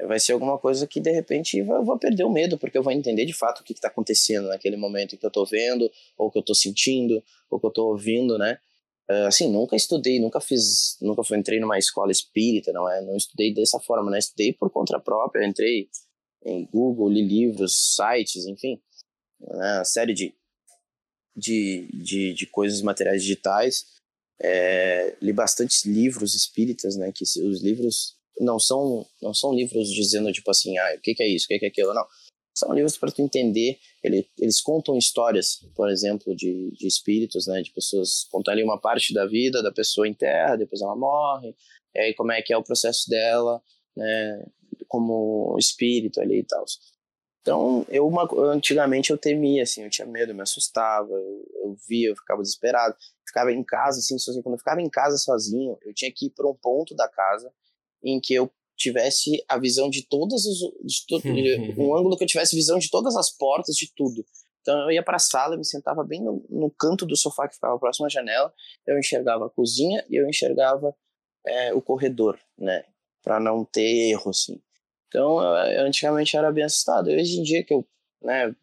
vai ser alguma coisa que de repente eu vou perder o medo, porque eu vou entender de fato o que está acontecendo naquele momento que eu estou vendo, ou que eu estou sentindo, ou que eu estou ouvindo, né? Uh, assim, nunca estudei, nunca fiz, nunca fui, entrei numa escola espírita, não é? Não estudei dessa forma, né? Estudei por conta própria, entrei em Google, li livros, sites, enfim, né? uma série de, de, de, de coisas materiais digitais. É, li bastantes livros espíritas, né? Que os livros não são não são livros dizendo tipo assim, ah, o que, que é isso, o que, que é aquilo, não. São livros para tu entender. Ele, eles contam histórias, por exemplo, de, de espíritos, né, de pessoas contam ali uma parte da vida da pessoa em terra, depois ela morre, e aí como é que é o processo dela, né, como espírito ali e tal. Então, eu uma, antigamente eu temia, assim, eu tinha medo, eu me assustava, eu, eu via, eu ficava desesperado. Ficava em casa, assim, sozinho. Quando eu ficava em casa sozinho, eu tinha que ir para um ponto da casa em que eu tivesse a visão de todas as. De to, um ângulo que eu tivesse visão de todas as portas, de tudo. Então eu ia para a sala, me sentava bem no, no, canto do sofá que ficava próximo à janela, eu enxergava a cozinha e eu enxergava é, o corredor, né? Para não ter erro, assim. Então eu, antigamente era bem assustado. Hoje em dia que eu, né,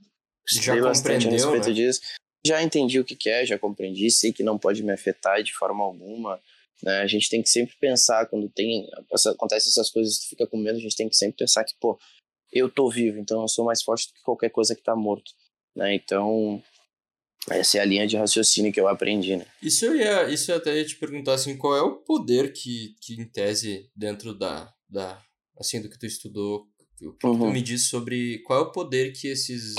já bastante a respeito né? disso, já entendi o que, que é, já compreendi, sei que não pode me afetar de forma alguma. Né? A gente tem que sempre pensar quando tem acontece essas coisas, tu fica com medo, a gente tem que sempre pensar que, pô, eu tô vivo, então eu sou mais forte do que qualquer coisa que tá morto, né? Então, essa é a linha de raciocínio que eu aprendi, né? Isso eu ia, isso eu até ia te perguntar assim, qual é o poder que, que em tese dentro da, da assim do que tu estudou, o que, uhum. tu me diz sobre qual é o poder que esses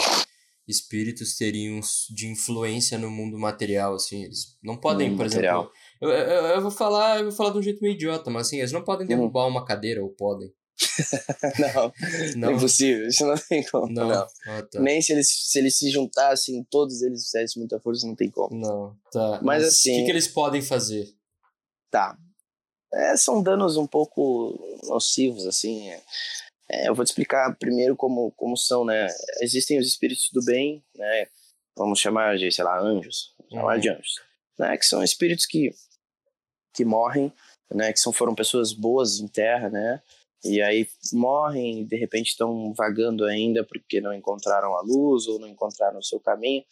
espíritos teriam de influência no mundo material, assim, eles não podem, por material. exemplo, eu, eu, eu, vou falar, eu vou falar de um jeito meio idiota, mas assim, eles não podem hum. derrubar hum. uma cadeira, ou podem? não, não, é impossível, isso não tem como. Não. não. Ah, tá. Nem se eles, se eles se juntassem, todos eles fizessem muita força, não tem como. Não, tá. Mas, mas assim. O que, que, eles podem fazer? Tá. É, são danos um pouco nocivos, assim. É, é, eu vou te explicar primeiro como, como são, né? Existem os espíritos do bem, né? Vamos chamar de, sei lá, anjos. Vamos chamar de uhum. anjos. Né? Que são espíritos que que morrem, né, que são foram pessoas boas em terra, né, e aí morrem e de repente estão vagando ainda porque não encontraram a luz ou não encontraram o seu caminho,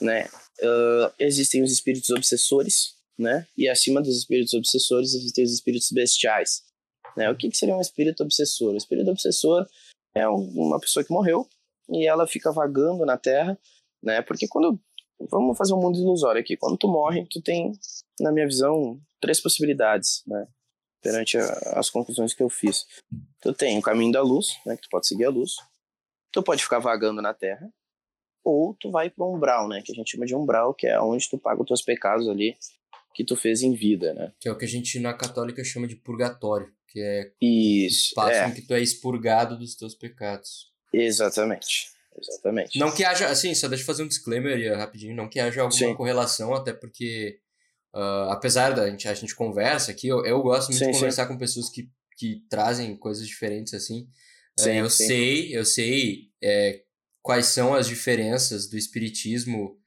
né? Uh, existem os espíritos obsessores, né? E acima dos espíritos obsessores existem os espíritos bestiais, né? O que, que seria um espírito obsessor? O espírito obsessor é uma pessoa que morreu e ela fica vagando na Terra, né? Porque quando vamos fazer um mundo ilusório aqui, quando tu morre, tu tem, na minha visão, três possibilidades, né? Perante a, as conclusões que eu fiz. Tu tem o caminho da luz, né? Que tu pode seguir a luz. Tu pode ficar vagando na Terra. Ou tu vai para um umbral, né? Que a gente chama de umbral, que é onde tu paga os teus pecados ali que tu fez em vida, né? Que é o que a gente na católica chama de purgatório, que é Isso, o espaço é. em que tu é expurgado dos teus pecados. Exatamente. Exatamente. Não que haja, assim, só deixa eu fazer um disclaimer rapidinho, não que haja alguma Sim. correlação, até porque Uh, apesar da gente, a gente conversa aqui, eu, eu gosto muito sim, de conversar sim. com pessoas que, que trazem coisas diferentes assim. Ah, sim, uh, eu sei, eu sei é, quais são as diferenças do espiritismo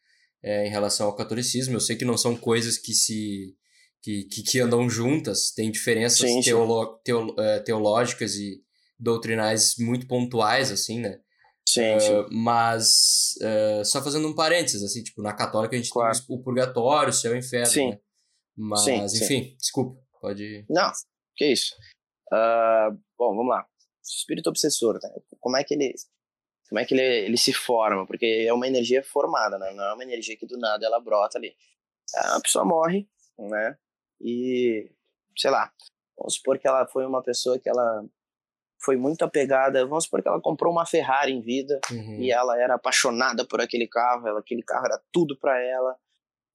é, em relação ao catolicismo. Eu sei que não são coisas que se que, que, que andam juntas, tem diferenças teolo, teolo, uh, teológicas e doutrinais muito pontuais assim, né? Sim, sim. Mas, só fazendo um parênteses, assim, tipo, na católica a gente claro. tem o purgatório, o céu e o inferno, sim. né? Mas, sim, enfim, sim. desculpa, pode... Não, que isso. Uh, bom, vamos lá. Espírito obsessor, né? como é que ele... Como é que ele, ele se forma? Porque é uma energia formada, né? Não é uma energia que do nada ela brota ali. A pessoa morre, né? E, sei lá, vamos supor que ela foi uma pessoa que ela foi muito apegada. Vamos supor que ela comprou uma Ferrari em vida uhum. e ela era apaixonada por aquele carro, ela, aquele carro era tudo para ela.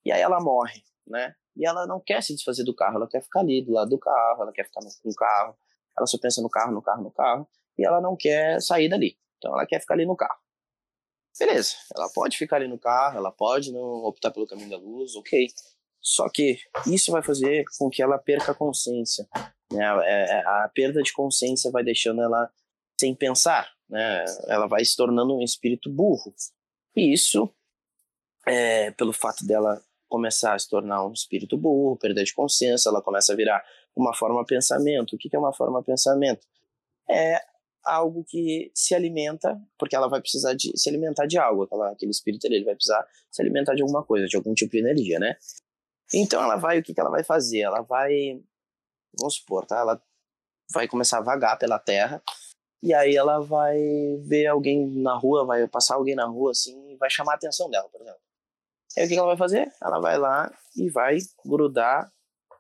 E aí ela morre, né? E ela não quer se desfazer do carro, ela quer ficar ali do lado do carro, ela quer ficar no, no carro. Ela só pensa no carro, no carro, no carro. E ela não quer sair dali. Então ela quer ficar ali no carro. Beleza, ela pode ficar ali no carro, ela pode não optar pelo caminho da luz, ok. Só que isso vai fazer com que ela perca a consciência. Né? A, é, é, a perda de consciência vai deixando ela sem pensar, né? Ela vai se tornando um espírito burro. E isso, é, pelo fato dela começar a se tornar um espírito burro, perder de consciência, ela começa a virar uma forma pensamento. O que é uma forma pensamento? É algo que se alimenta, porque ela vai precisar de se alimentar de algo, aquela, aquele espírito ali, ele vai precisar se alimentar de alguma coisa, de algum tipo de energia, né? Então ela vai, o que, que ela vai fazer? Ela vai vamos supor, tá? Ela vai começar a vagar pela terra e aí ela vai ver alguém na rua, vai passar alguém na rua assim e vai chamar a atenção dela, por exemplo. Aí o que ela vai fazer? Ela vai lá e vai grudar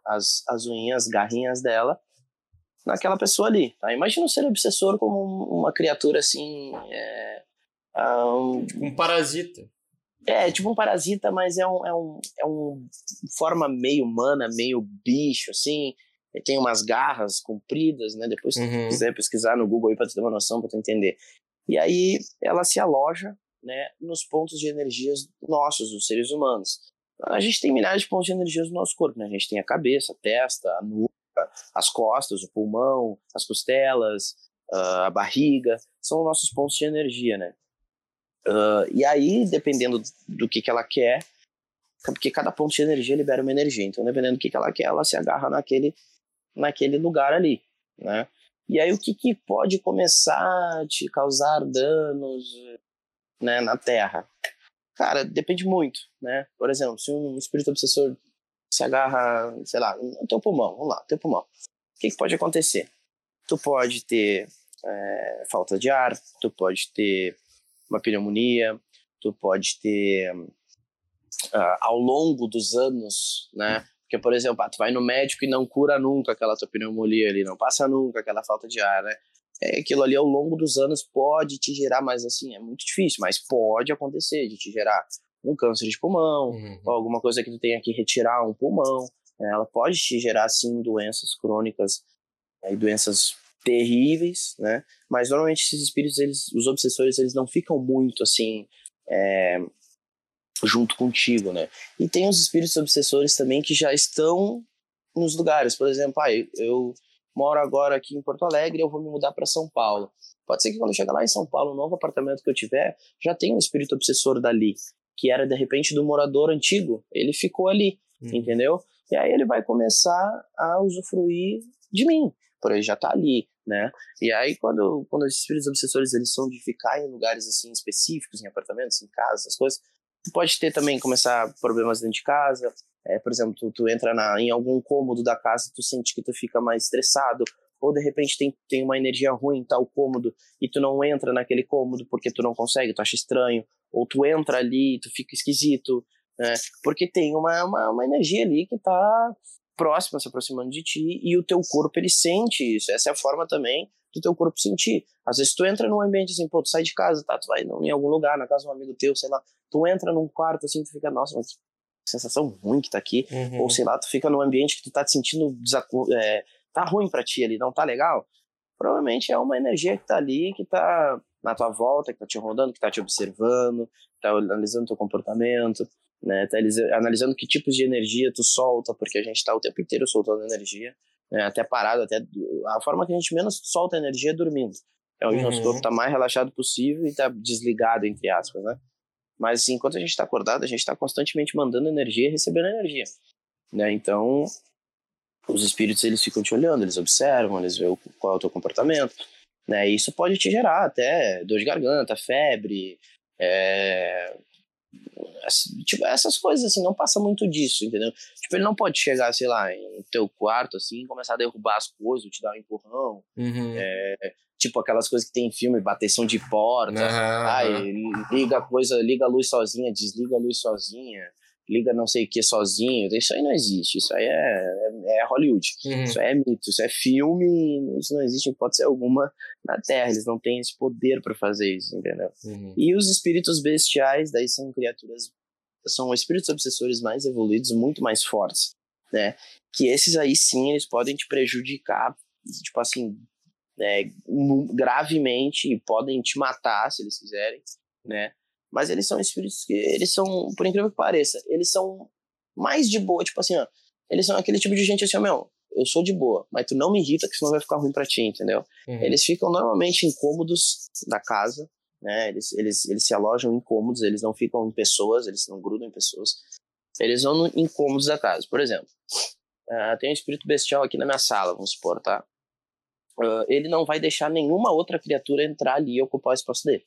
as, as unhas, as garrinhas dela naquela pessoa ali. Tá? Imagina um ser obsessor como uma criatura assim. É, um, tipo um parasita. É, tipo um parasita, mas é um, é um, é um forma meio humana, meio bicho, assim tem umas garras compridas, né? Depois, se uhum. quiser pesquisar no Google aí para ter uma noção, para tu entender. E aí ela se aloja, né, nos pontos de energias nossos, dos seres humanos. A gente tem milhares de pontos de energias no nosso corpo, né? A gente tem a cabeça, a testa, a nuca, as costas, o pulmão, as costelas, uh, a barriga, são nossos pontos de energia, né? Uh, e aí, dependendo do que, que ela quer, porque cada ponto de energia libera uma energia, então dependendo do que, que ela quer, ela se agarra naquele, naquele lugar ali, né? E aí o que, que pode começar a te causar danos né, na Terra? Cara, depende muito, né? Por exemplo, se um espírito obsessor se agarra, sei lá, no teu pulmão, vamos lá, teu pulmão. O que, que pode acontecer? Tu pode ter é, falta de ar, tu pode ter uma pneumonia, tu pode ter uh, ao longo dos anos, né? Porque, por exemplo, ah, tu vai no médico e não cura nunca aquela tua pneumonia ali, não passa nunca aquela falta de ar, né? É, aquilo ali ao longo dos anos pode te gerar, mas assim, é muito difícil, mas pode acontecer de te gerar um câncer de pulmão, uhum. alguma coisa que tu tenha que retirar um pulmão. Né? Ela pode te gerar, sim, doenças crônicas né? e doenças terríveis, né? Mas normalmente esses espíritos, eles, os obsessores, eles não ficam muito assim é, junto contigo, né? E tem os espíritos obsessores também que já estão nos lugares. Por exemplo, ah, eu moro agora aqui em Porto Alegre, eu vou me mudar para São Paulo. Pode ser que quando eu chegar lá em São Paulo, o novo apartamento que eu tiver, já tem um espírito obsessor dali, que era de repente do morador antigo. Ele ficou ali, hum. entendeu? E aí ele vai começar a usufruir de mim, por ele já tá ali, né? E aí quando quando os espíritos obsessores eles são de ficar em lugares assim específicos, em apartamentos, em casas, essas coisas, Tu pode ter também, começar problemas dentro de casa. É, por exemplo, tu, tu entra na, em algum cômodo da casa, tu sente que tu fica mais estressado, ou de repente tem, tem uma energia ruim em tal cômodo e tu não entra naquele cômodo porque tu não consegue, tu acha estranho, ou tu entra ali e tu fica esquisito, né? Porque tem uma, uma, uma energia ali que tá próxima, se aproximando de ti, e o teu corpo ele sente isso. Essa é a forma também do teu corpo sentir. Às vezes tu entra num ambiente assim, pô, tu sai de casa, tá? Tu vai em algum lugar, na casa de um amigo teu, sei lá, tu entra num quarto assim, tu fica, nossa, mas que sensação ruim que tá aqui. Uhum. Ou sei lá, tu fica num ambiente que tu tá te sentindo é, tá ruim para ti ali, não tá legal. Provavelmente é uma energia que tá ali, que tá na tua volta, que tá te rodando, que tá te observando, tá analisando teu comportamento, né? Tá analisando que tipos de energia tu solta, porque a gente tá o tempo inteiro soltando energia né, até parado, até a forma que a gente menos solta energia é dormindo. É onde uhum. nosso corpo está mais relaxado possível e está desligado, entre aspas, né? Mas assim, enquanto a gente está acordado, a gente está constantemente mandando energia e recebendo energia, né? Então, os espíritos eles ficam te olhando, eles observam, eles veem qual é o teu comportamento, né? E isso pode te gerar até dor de garganta, febre, é, Tipo, essas coisas, assim, não passa muito disso, entendeu? Tipo, ele não pode chegar, sei lá, em teu quarto, assim, e começar a derrubar as coisas, te dar um empurrão. Uhum. É, tipo, aquelas coisas que tem em filme, bateção de porta. Uhum. Ai, liga a coisa, liga a luz sozinha, desliga a luz sozinha liga não sei o que sozinho. Isso aí não existe. Isso aí é, é, é Hollywood. Uhum. Isso aí é mito. Isso é filme. Isso não existe em ser alguma na Terra. Eles não têm esse poder para fazer isso, entendeu? Uhum. E os espíritos bestiais, daí são criaturas. São espíritos obsessores mais evoluídos, muito mais fortes, né? Que esses aí sim, eles podem te prejudicar, tipo assim, é, gravemente e podem te matar se eles quiserem, né? Mas eles são espíritos que, eles são, por incrível que pareça, eles são mais de boa, tipo assim, ó. Eles são aquele tipo de gente assim, ó, meu, eu sou de boa, mas tu não me irrita que senão vai ficar ruim pra ti, entendeu? Uhum. Eles ficam normalmente incômodos da casa, né? Eles, eles, eles se alojam incômodos, eles não ficam em pessoas, eles não grudam em pessoas. Eles vão incômodos da casa. Por exemplo, uh, tem um espírito bestial aqui na minha sala, vamos supor, tá? Uh, ele não vai deixar nenhuma outra criatura entrar ali e ocupar o espaço dele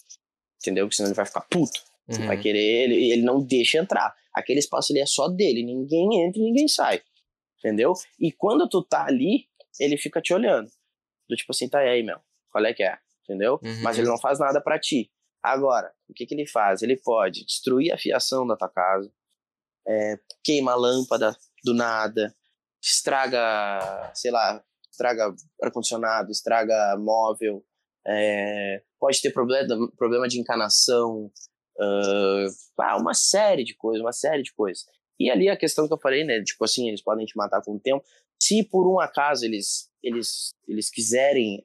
entendeu? Porque senão ele vai ficar puto. Você uhum. vai querer, ele, ele não deixa entrar. Aquele espaço ali é só dele, ninguém entra e ninguém sai. Entendeu? E quando tu tá ali, ele fica te olhando. Do tipo assim, tá aí, meu, qual é que é? Entendeu? Uhum. Mas ele não faz nada para ti. Agora, o que, que ele faz? Ele pode destruir a fiação da tua casa, é, queima a lâmpada do nada, estraga, sei lá, estraga ar-condicionado, estraga móvel, é, pode ter problema, problema de encanação, uh, ah, uma série de coisas, uma série de coisas. E ali a questão que eu falei, né, tipo assim, eles podem te matar com o tempo. Se por um acaso eles eles eles quiserem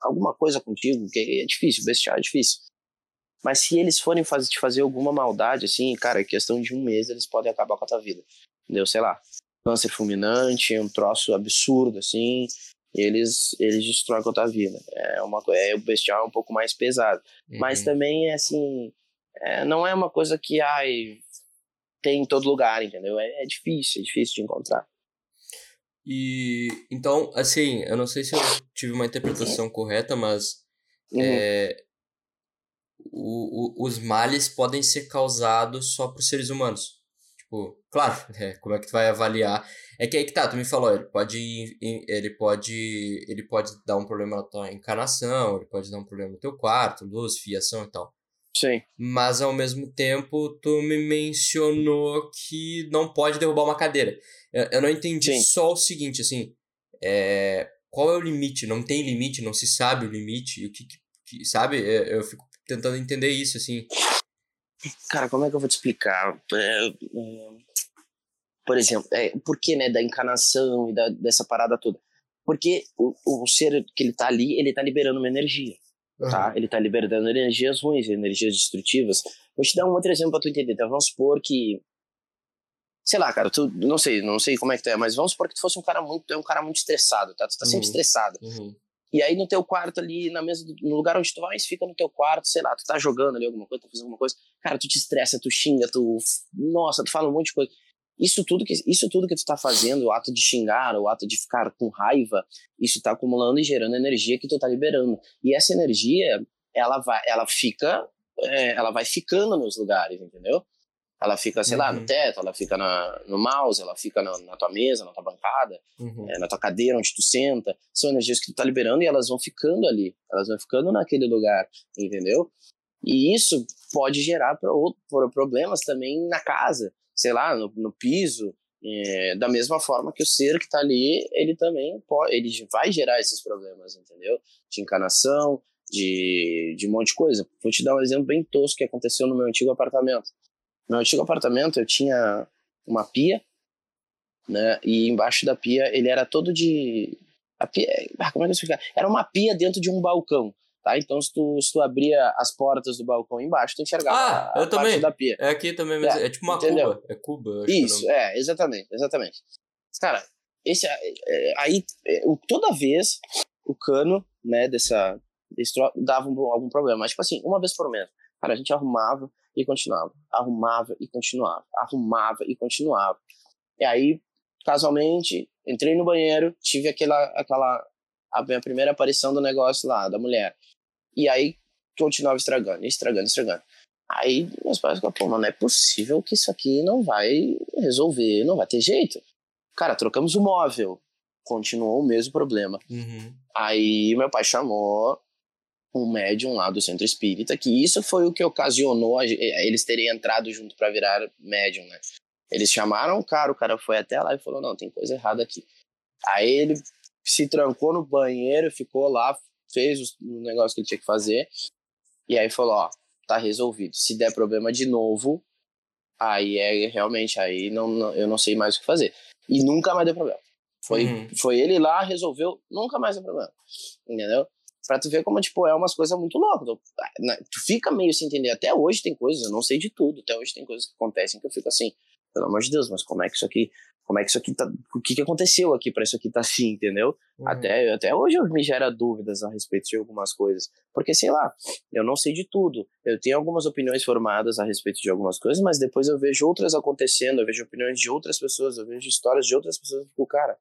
alguma coisa contigo, que é difícil, bestial é difícil. Mas se eles forem fazer, te fazer alguma maldade, assim, cara, em questão de um mês eles podem acabar com a tua vida. Entendeu? Sei lá. câncer fulminante, um troço absurdo, assim, eles, eles destroem vida. É uma é, o bestial é um pouco mais pesado. Uhum. Mas também, é assim, é, não é uma coisa que, ai, tem em todo lugar, entendeu? É, é difícil, é difícil de encontrar. E, então, assim, eu não sei se eu tive uma interpretação correta, mas uhum. é, o, o, os males podem ser causados só por seres humanos. Tipo, claro, é, como é que tu vai avaliar? É que aí que tá, tu me falou, ele pode ele pode ele pode dar um problema na tua encarnação, ele pode dar um problema no teu quarto, luz, fiação e tal. Sim. Mas ao mesmo tempo, tu me mencionou que não pode derrubar uma cadeira. Eu, eu não entendi Sim. só o seguinte, assim, é, qual é o limite? Não tem limite, não se sabe o limite, o que, que sabe? Eu, eu fico tentando entender isso, assim. Cara, como é que eu vou te explicar? É, é, por exemplo, é, por que, né, da encarnação e da, dessa parada toda? Porque o, o ser que ele tá ali, ele tá liberando uma energia, uhum. tá? Ele tá liberando energias ruins, energias destrutivas. Vou te dar um outro exemplo pra tu entender. Então, vamos supor que sei lá, cara, tu, não sei, não sei como é que tu é, mas vamos supor que tu fosse um cara muito, é um cara muito estressado, tá? Tu tá sempre uhum. estressado. Uhum. E aí no teu quarto ali, na mesa, no lugar onde tu mais fica no teu quarto, sei lá, tu tá jogando ali alguma coisa, tá fazendo alguma coisa, cara, tu te estressa, tu xinga, tu, nossa, tu fala um monte de coisa. Isso tudo que, isso tudo que tu tá fazendo, o ato de xingar, o ato de ficar com raiva, isso tá acumulando e gerando energia que tu tá liberando. E essa energia, ela vai, ela fica, é, ela vai ficando nos lugares, entendeu? Ela fica, sei uhum. lá, no uhum. teto, ela fica na, no mouse, ela fica na, na tua mesa, na tua bancada, uhum. é, na tua cadeira onde tu senta. São energias que tu tá liberando e elas vão ficando ali. Elas vão ficando naquele lugar, entendeu? E isso pode gerar pro, problemas também na casa, sei lá, no, no piso. É, da mesma forma que o ser que está ali, ele também pode, ele vai gerar esses problemas, entendeu? De encanação, de, de um monte de coisa. Vou te dar um exemplo bem tosco que aconteceu no meu antigo apartamento. No antigo apartamento eu tinha uma pia, né? E embaixo da pia ele era todo de. A pia, ah, como é que eu explicar? Era uma pia dentro de um balcão. Tá? Então, se tu, se tu abria as portas do balcão embaixo, tu enxergava ah, a, eu também. da pia. É aqui também, mas é, é tipo uma entendeu? cuba. É cuba. Isso, é, exatamente, exatamente. Cara, esse, é, é, aí, toda vez, o cano, né, dessa, desse, dava um, algum problema. Mas, tipo assim, uma vez por mês. Cara, a gente arrumava, e continuava, arrumava e continuava, arrumava e continuava. E aí, casualmente, entrei no banheiro, tive aquela, aquela a minha primeira aparição do negócio lá, da mulher. E aí, continuava estragando, estragando, estragando. Aí, meus pais falaram, pô, não é possível que isso aqui não vai resolver, não vai ter jeito. Cara, trocamos o móvel, continuou o mesmo problema. Uhum. Aí, meu pai chamou um médium lá do centro espírita, que isso foi o que ocasionou eh, eles terem entrado junto para virar médium, né? Eles chamaram o cara, o cara foi até lá e falou: não, tem coisa errada aqui. Aí ele se trancou no banheiro, ficou lá, fez o negócio que ele tinha que fazer, e aí falou: ó, tá resolvido. Se der problema de novo, aí é realmente, aí não, não eu não sei mais o que fazer. E nunca mais deu problema. Foi, uhum. foi ele lá, resolveu, nunca mais deu problema. Entendeu? Pra tu ver como, tipo, é umas coisas muito loucas. Tu, né, tu fica meio sem entender. Até hoje tem coisas, eu não sei de tudo. Até hoje tem coisas que acontecem que eu fico assim, pelo amor de Deus, mas como é que isso aqui. Como é que isso aqui tá. O que, que aconteceu aqui para isso aqui tá assim, entendeu? Uhum. Até, até hoje eu me gera dúvidas a respeito de algumas coisas. Porque, sei lá, eu não sei de tudo. Eu tenho algumas opiniões formadas a respeito de algumas coisas, mas depois eu vejo outras acontecendo, eu vejo opiniões de outras pessoas, eu vejo histórias de outras pessoas e fico, cara,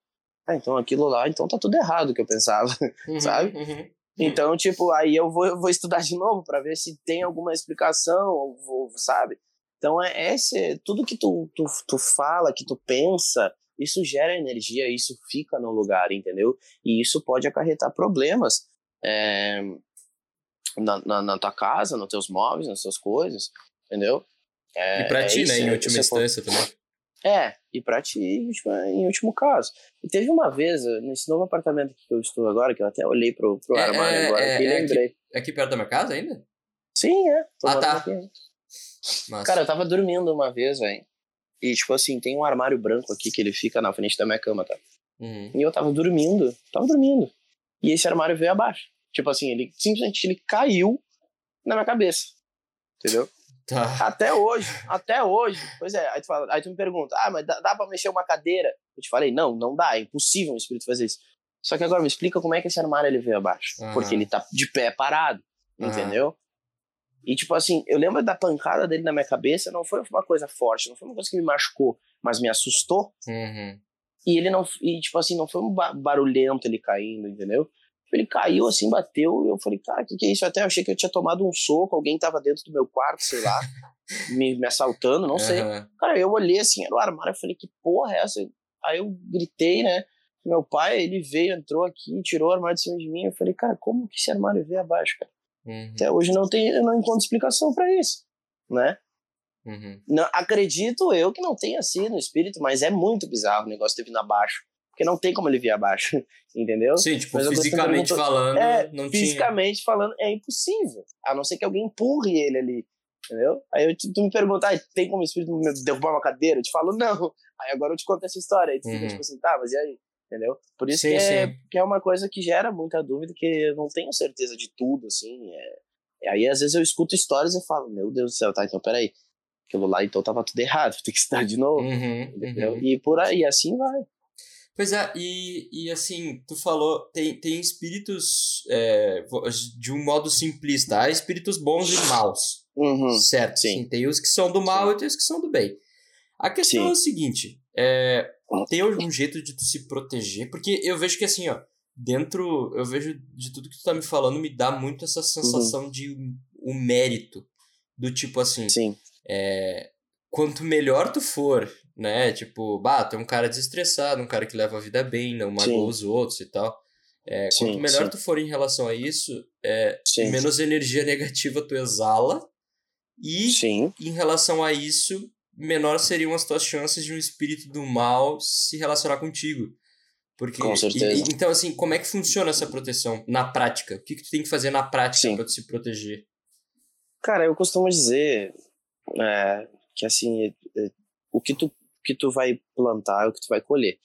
ah, então aquilo lá, então tá tudo errado que eu pensava, uhum, sabe? Uhum. Então, tipo, aí eu vou, eu vou estudar de novo para ver se tem alguma explicação, vou, sabe? Então, é esse, tudo que tu, tu, tu fala, que tu pensa, isso gera energia, isso fica no lugar, entendeu? E isso pode acarretar problemas é, na, na, na, tua casa, nos teus móveis, nas tuas coisas, entendeu? É, e pra é ti, né, em última instância também. É, e pra ti, em último caso. E teve uma vez, nesse novo apartamento que eu estou agora, que eu até olhei pro, pro é, armário é, agora é, e é lembrei. Aqui, é aqui perto da minha casa ainda? Sim, é. ah, tá. Cara, eu tava dormindo uma vez, velho. E, tipo assim, tem um armário branco aqui que ele fica na frente da minha cama, tá? Uhum. E eu tava dormindo, tava dormindo. E esse armário veio abaixo. Tipo assim, ele simplesmente ele caiu na minha cabeça. Entendeu? Tá. Até hoje, até hoje. Pois é, aí tu, fala, aí tu me pergunta, ah, mas dá, dá pra mexer uma cadeira? Eu te falei, não, não dá, é impossível um espírito fazer isso. Só que agora me explica como é que esse armário ele veio abaixo. Uhum. Porque ele tá de pé parado, uhum. entendeu? E tipo assim, eu lembro da pancada dele na minha cabeça, não foi uma coisa forte, não foi uma coisa que me machucou, mas me assustou. Uhum. E ele não, e tipo assim, não foi um barulhento ele caindo, entendeu? Ele caiu assim, bateu, e eu falei, cara, o que, que é isso? Eu até achei que eu tinha tomado um soco, alguém tava dentro do meu quarto, sei lá, me, me assaltando, não sei. Cara, eu olhei assim, era o armário, eu falei, que porra é essa? Aí eu gritei, né? Meu pai, ele veio, entrou aqui, tirou o armário de cima de mim. Eu falei, cara, como que esse armário veio abaixo, cara? Uhum. Até hoje não tem, eu não encontro explicação para isso, né? Uhum. Não, acredito eu que não tenha sido no espírito, mas é muito bizarro o negócio ter vindo abaixo. Porque não tem como ele vir abaixo, entendeu? Sim, tipo, mas fisicamente falando, é, não fisicamente tinha. falando, é impossível. A não ser que alguém empurre ele ali, entendeu? Aí eu, tu me pergunta, ah, tem como o espírito derrubar uma cadeira? Eu te falo, não. Aí agora eu te conto essa história. Aí tu uhum. fica tipo assim, tá, mas e aí? Entendeu? Por isso sim, que, é, que é uma coisa que gera muita dúvida, que eu não tenho certeza de tudo, assim. É, aí às vezes eu escuto histórias e falo, meu Deus do céu, tá, então peraí. Aquilo lá então tava tudo errado, tem que estar de novo. Uhum, entendeu? Uhum. E por aí, assim vai. Pois é, e, e assim, tu falou, tem, tem espíritos, é, de um modo simplista, há espíritos bons e maus. Uhum, certo? Sim. Tem os que são do mal sim. e tem os que são do bem. A questão sim. é o seguinte, é, tem algum jeito de tu se proteger? Porque eu vejo que assim, ó, dentro, eu vejo de tudo que tu tá me falando, me dá muito essa sensação uhum. de o um mérito. Do tipo assim, Sim. É, quanto melhor tu for, né? Tipo, bah, tu é um cara desestressado, um cara que leva a vida bem, não magoa os outros e tal. É, sim, quanto melhor sim. tu for em relação a isso, é, menos energia negativa tu exala. E sim. em relação a isso, menor seriam as tuas chances de um espírito do mal se relacionar contigo. Porque, Com certeza. E, então, assim, como é que funciona essa proteção na prática? O que, que tu tem que fazer na prática para se proteger? Cara, eu costumo dizer é, que, assim, é, é, o que tu, que tu vai plantar é o que tu vai colher.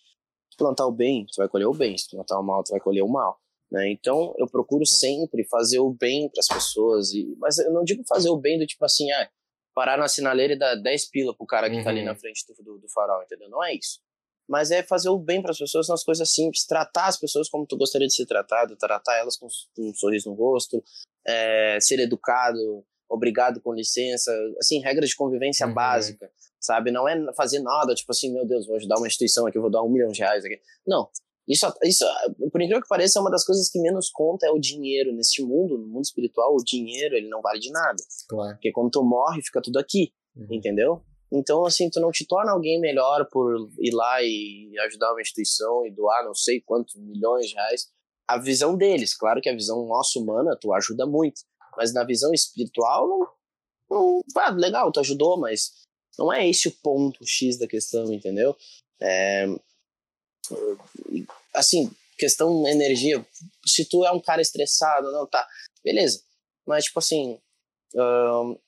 Se plantar o bem, tu vai colher o bem. Se plantar o mal, tu vai colher o mal. Né? Então, eu procuro sempre fazer o bem para as pessoas. E, mas eu não digo fazer o bem do tipo assim, ah, parar na sinaleira e dar 10 pila pro cara que uhum. tá ali na uhum. frente do, do, do, farol, entendeu? Não é isso. Mas é fazer o bem para as pessoas nas coisas simples, tratar as pessoas como tu gostaria de ser tratado, tratar elas com, com um sorriso no rosto, é, ser educado, obrigado com licença, assim, regras de convivência uhum. básica, sabe? Não é fazer nada, tipo assim, meu Deus, vou ajudar uma instituição aqui, vou dar um milhão de reais aqui. Não, isso, isso, por incrível que pareça, é uma das coisas que menos conta é o dinheiro. Neste mundo, no mundo espiritual, o dinheiro, ele não vale de nada. Claro. Porque quando tu morre, fica tudo aqui, uhum. entendeu? Então, assim, tu não te torna alguém melhor por ir lá e ajudar uma instituição e doar não sei quantos milhões de reais. A visão deles, claro que a visão nossa humana, tu ajuda muito. Mas na visão espiritual, não, não ah, legal, tu ajudou, mas não é esse o ponto X da questão, entendeu? É, assim, questão energia, se tu é um cara estressado, não, tá, beleza. Mas, tipo assim, um,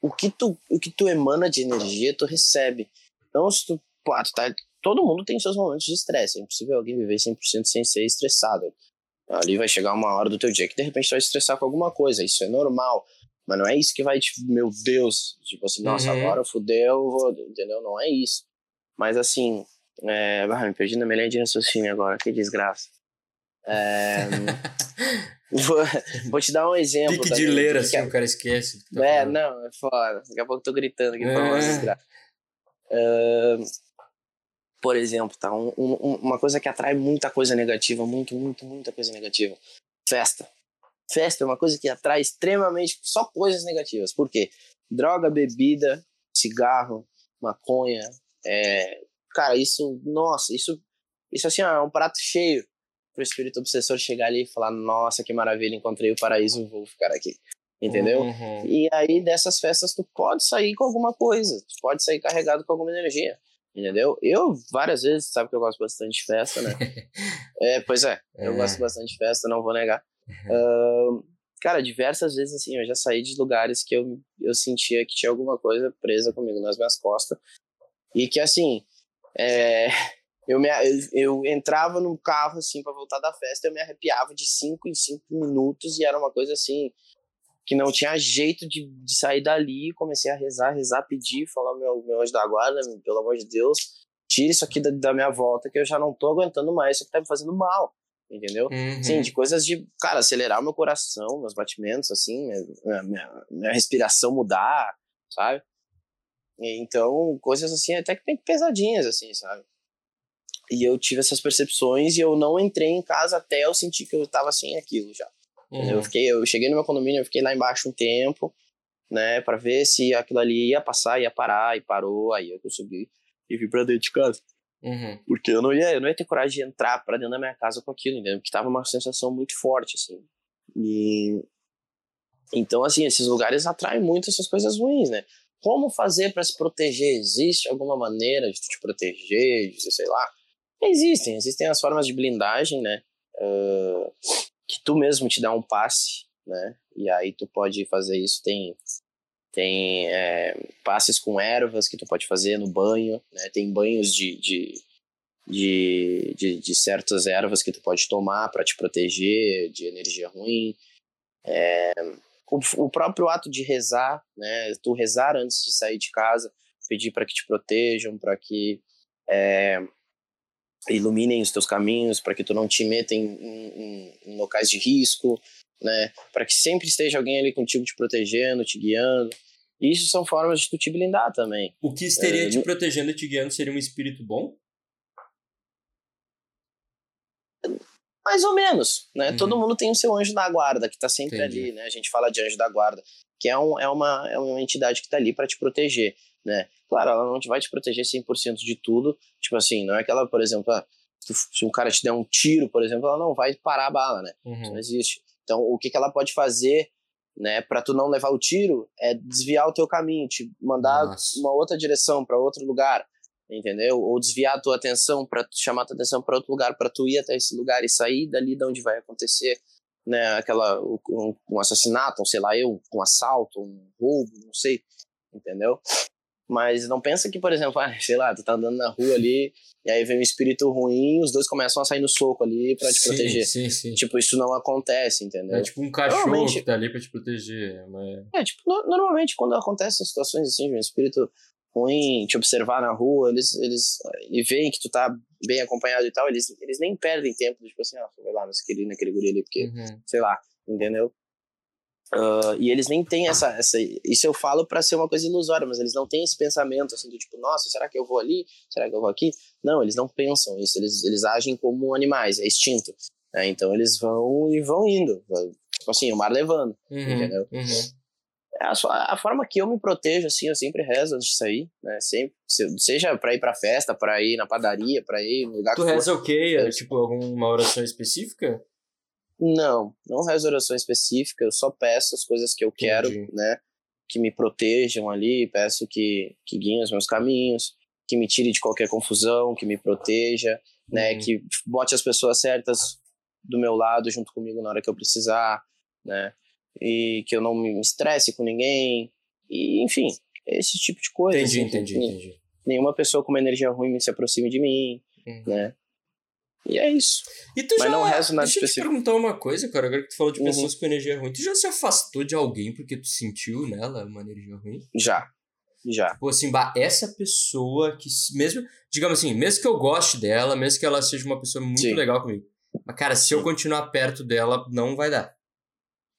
o, que tu, o que tu emana de energia, tu recebe. Então, se tu, pô, tu tá, todo mundo tem seus momentos de estresse, é impossível alguém viver 100% sem ser estressado. Ali vai chegar uma hora do teu dia que de repente tu vai estressar com alguma coisa, isso é normal. Mas não é isso que vai, tipo, meu Deus, tipo assim, nossa, uhum. agora fudeu, vou, entendeu? Não é isso. Mas assim, é, ah, me perdi na minha linha de raciocínio agora, que desgraça. É, vou, vou, te dar um exemplo. Pique de ler, assim, é, o cara esquece. Tá é, falando. não, é foda. Daqui a pouco eu tô gritando aqui pra é. desgraça. Uh, por exemplo, tá? Um, um, uma coisa que atrai muita coisa negativa, muito, muito, muita coisa negativa. Festa. Festa é uma coisa que atrai extremamente só coisas negativas. Por quê? Droga, bebida, cigarro, maconha, é, cara, isso, nossa, isso, isso assim, é um prato cheio pro espírito obsessor chegar ali e falar, nossa, que maravilha, encontrei o paraíso, vou ficar aqui. Entendeu? Uhum. E aí dessas festas tu pode sair com alguma coisa, tu pode sair carregado com alguma energia. Entendeu? Eu, várias vezes, sabe que eu gosto bastante de festa, né? é, pois é, eu gosto é. bastante de festa, não vou negar. Uh, cara, diversas vezes, assim, eu já saí de lugares que eu, eu sentia que tinha alguma coisa presa comigo nas minhas costas. E que, assim, é, eu, me, eu, eu, entrava no carro, assim, para voltar da festa, eu me arrepiava de 5 em 5 minutos e era uma coisa, assim, que não tinha jeito de, de sair dali, comecei a rezar, rezar, pedir, falar meu, meu anjo da guarda, pelo amor de Deus, tira isso aqui da, da minha volta, que eu já não tô aguentando mais, isso aqui tá me fazendo mal, entendeu? Uhum. Sim, de coisas de, cara, acelerar meu coração, meus batimentos, assim, minha, minha, minha respiração mudar, sabe? Então, coisas assim, até que bem pesadinhas, assim, sabe? E eu tive essas percepções e eu não entrei em casa até eu sentir que eu tava sem aquilo já. Uhum. Eu fiquei, eu cheguei no meu condomínio, eu fiquei lá embaixo um tempo, né, para ver se aquilo ali ia passar, ia parar, e parou, aí eu subi e vim pra dentro de casa. Uhum. Porque eu não ia, eu não ia ter coragem de entrar para dentro da minha casa com aquilo, entendeu? Porque tava uma sensação muito forte, assim. E então, assim, esses lugares atraem muito essas coisas ruins, né? Como fazer para se proteger? Existe alguma maneira de te proteger, de, sei lá? Existem, existem as formas de blindagem, né? Uh, que tu mesmo te dá um passe, né? E aí tu pode fazer isso. Tem tem é, passes com ervas que tu pode fazer no banho, né? Tem banhos de, de, de, de, de certas ervas que tu pode tomar para te proteger de energia ruim. É, o, o, próprio ato de rezar, né? Tu rezar antes de sair de casa, pedir para que te protejam, para que é, iluminem os teus caminhos, para que tu não te meta em, em, em locais de risco, né? Para que sempre esteja alguém ali contigo te protegendo, te guiando. Isso são formas de tu te blindar também. O que estaria é, te protegendo e te guiando seria um espírito bom? Mais ou menos, né? Uhum. Todo mundo tem o seu anjo da guarda que tá sempre Entendi. ali, né? A gente fala de anjo da guarda, que é, um, é, uma, é uma entidade que tá ali para te proteger, né? Claro, ela não vai te proteger 100% de tudo. Tipo assim, não é que ela, por exemplo, ah, se um cara te der um tiro, por exemplo, ela não vai parar a bala, né? Uhum. Isso não existe. Então, o que, que ela pode fazer, né, para tu não levar o tiro, é desviar o teu caminho, te mandar Nossa. uma outra direção para outro lugar, entendeu? Ou desviar a tua atenção para chamar a tua atenção para outro lugar, para tu ir até esse lugar e sair dali de onde vai acontecer, né, aquela um, um assassinato, um, sei lá, eu, um assalto, um roubo, não sei, entendeu? Mas não pensa que, por exemplo, ah, sei lá, tu tá andando na rua ali, e aí vem um espírito ruim, os dois começam a sair no soco ali para te sim, proteger. Sim, sim. Tipo, isso não acontece, entendeu? É tipo um cachorro que tá ali pra te proteger. Mas... É, tipo, no, normalmente quando acontecem situações assim, de um espírito ruim te observar na rua, eles, eles e veem que tu tá bem acompanhado e tal, eles, eles nem perdem tempo, tipo assim, ah, vai lá naquele, naquele guri ali, porque, uhum. sei lá, entendeu? Uh, e eles nem têm essa, essa. Isso eu falo para ser uma coisa ilusória, mas eles não têm esse pensamento assim do tipo, nossa, será que eu vou ali? Será que eu vou aqui? Não, eles não pensam isso, eles, eles agem como animais, é instinto. Né? Então eles vão e vão indo. Tipo assim, o mar levando, uhum, entendeu? Uhum. É a, a, forma que eu me protejo, assim, eu sempre rezo antes de sair, né? Sempre, seja para ir pra festa, para ir na padaria, para ir no lugar tu que reza o quê? Tipo, alguma oração específica? Não, não rezo oração específica, eu só peço as coisas que eu quero, Entendi. né? Que me protejam ali, peço que, que guiem os meus caminhos, que me tire de qualquer confusão, que me proteja, né? Uhum. Que bote as pessoas certas do meu lado junto comigo na hora que eu precisar, né? E que eu não me estresse com ninguém, e enfim, esse tipo de coisa. Entendi, assim, entendi, entendi. Nenhuma pessoa com uma energia ruim se aproxime de mim, uhum. né? E é isso. E tu Mas já, não rezo nada deixa específico. eu te perguntar uma coisa, cara. Agora que tu falou de pessoas uhum. com energia ruim, tu já se afastou de alguém porque tu sentiu nela uma energia ruim? Já. Já. Tipo assim, bah, essa pessoa que, mesmo, digamos assim, mesmo que eu goste dela, mesmo que ela seja uma pessoa muito Sim. legal comigo, mas, cara, se eu continuar perto dela, não vai dar.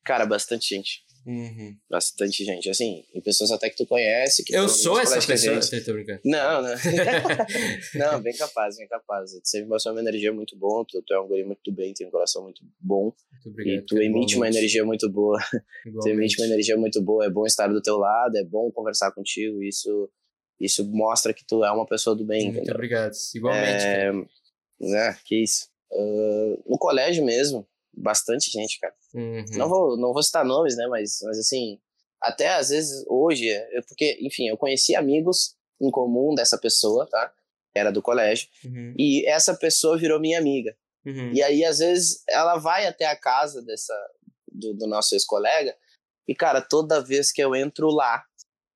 Cara, bastante gente. Uhum. Bastante gente, assim, e pessoas até que tu conhece. Que eu sou essa pessoa. Tô brincando. Não, não. não, bem capaz, bem capaz. Tu sempre mostrou uma energia muito boa, tu, tu é um guri muito bem, tem um coração muito bom. Muito obrigado, e tu emite uma energia muito boa. tu emite uma energia muito boa, é bom estar do teu lado, é bom conversar contigo, isso, isso mostra que tu é uma pessoa do bem. Muito entendeu? obrigado, igualmente. É, né, que isso. Uh, no colégio mesmo, bastante gente, cara. Uhum. Não, vou, não vou citar nomes, né? Mas, mas assim, até às vezes hoje, eu, porque, enfim, eu conheci amigos em comum dessa pessoa, tá? Era do colégio. Uhum. E essa pessoa virou minha amiga. Uhum. E aí, às vezes, ela vai até a casa dessa do, do nosso ex-colega. E, cara, toda vez que eu entro lá,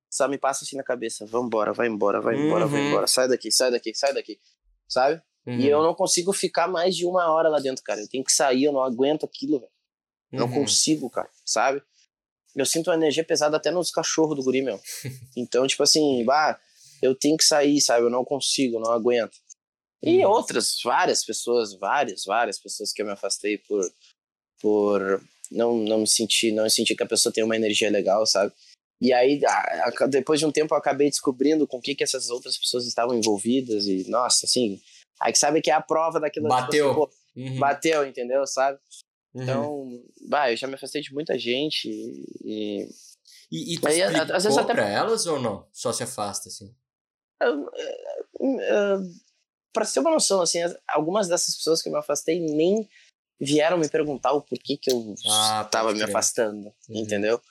só me passa assim na cabeça: vambora, vai embora, vai embora, vai Uhum. embora, sai daqui, sai daqui, sai daqui. Sabe? Uhum. E eu não consigo ficar mais de uma hora lá dentro, cara. Eu tenho que sair, eu não aguento aquilo, velho. Não Uhum. consigo, cara, sabe? eu sinto uma energia pesada até nos cachorros do guri, meu. Então, tipo assim, bah, eu tenho que sair, sabe? Eu não consigo, não aguento. E uhum. outras, várias pessoas, várias, várias pessoas que eu me afastei por, por não, não me sentir, não sentir que a pessoa tem uma energia legal, sabe? E aí, depois de um tempo, eu acabei descobrindo com o que, que essas outras pessoas estavam envolvidas e, nossa, assim, aí que sabe que é a prova daquilo. Bateu. Tipo uhum. Bateu, entendeu, sabe? Uhum. Então, bah, eu já me afastei de muita gente e... E, e tu aí, às vezes até pra elas ou não? Só se afasta, assim? Eu, eu, pra ter uma noção, assim, algumas dessas pessoas que eu me afastei nem vieram me perguntar o porquê que eu ah, tava me afastando, uhum. entendeu?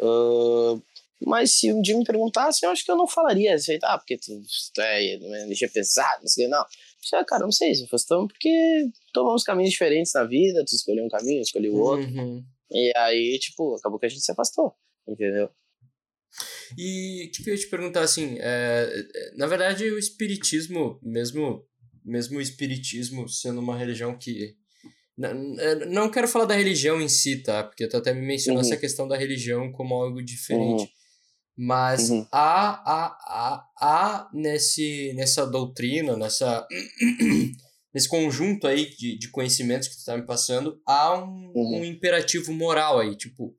Uh, mas se um dia me perguntasse, eu acho que eu não falaria assim, ah, porque tu, tu é energia pesada, não sei não. Ah, cara, não sei, se afastamos porque tomamos caminhos diferentes na vida, tu escolheu um caminho, eu escolhi o outro. Uhum. E aí, tipo, acabou que a gente se afastou, entendeu? E o que eu ia te perguntar, assim, é, na verdade o espiritismo, mesmo, mesmo o espiritismo sendo uma religião que é, não quero falar da religião em si, tá? Porque tu até me mencionou uhum. essa questão da religião como algo diferente. Uhum. Mas uhum. há, há, há, há nesse, nessa doutrina, nessa, nesse conjunto aí de, de conhecimentos que tu tá me passando, há um, uhum. um imperativo moral aí, tipo,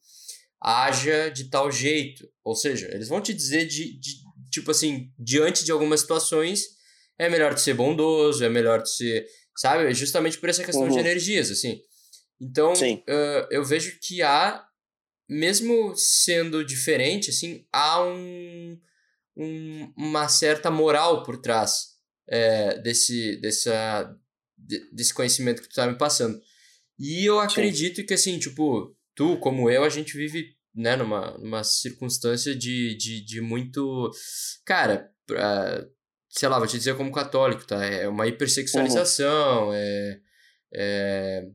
haja de tal jeito. Ou seja, eles vão te dizer de, de tipo assim, diante de algumas situações, é melhor de ser bondoso, é melhor de ser sabe? Justamente por essa questão uhum. de energias, assim. Então, uh, eu vejo que há, mesmo sendo diferente, assim, há um, um uma certa moral por trás é, desse, dessa, desse conhecimento que tu tá me passando. E eu acredito Sim. que, assim, tipo, tu, como eu, a gente vive, né, numa, numa circunstância de, de, de muito... Cara, pra, sei lá, vou te dizer como católico, tá? É uma hipersexualização, uhum. é, é...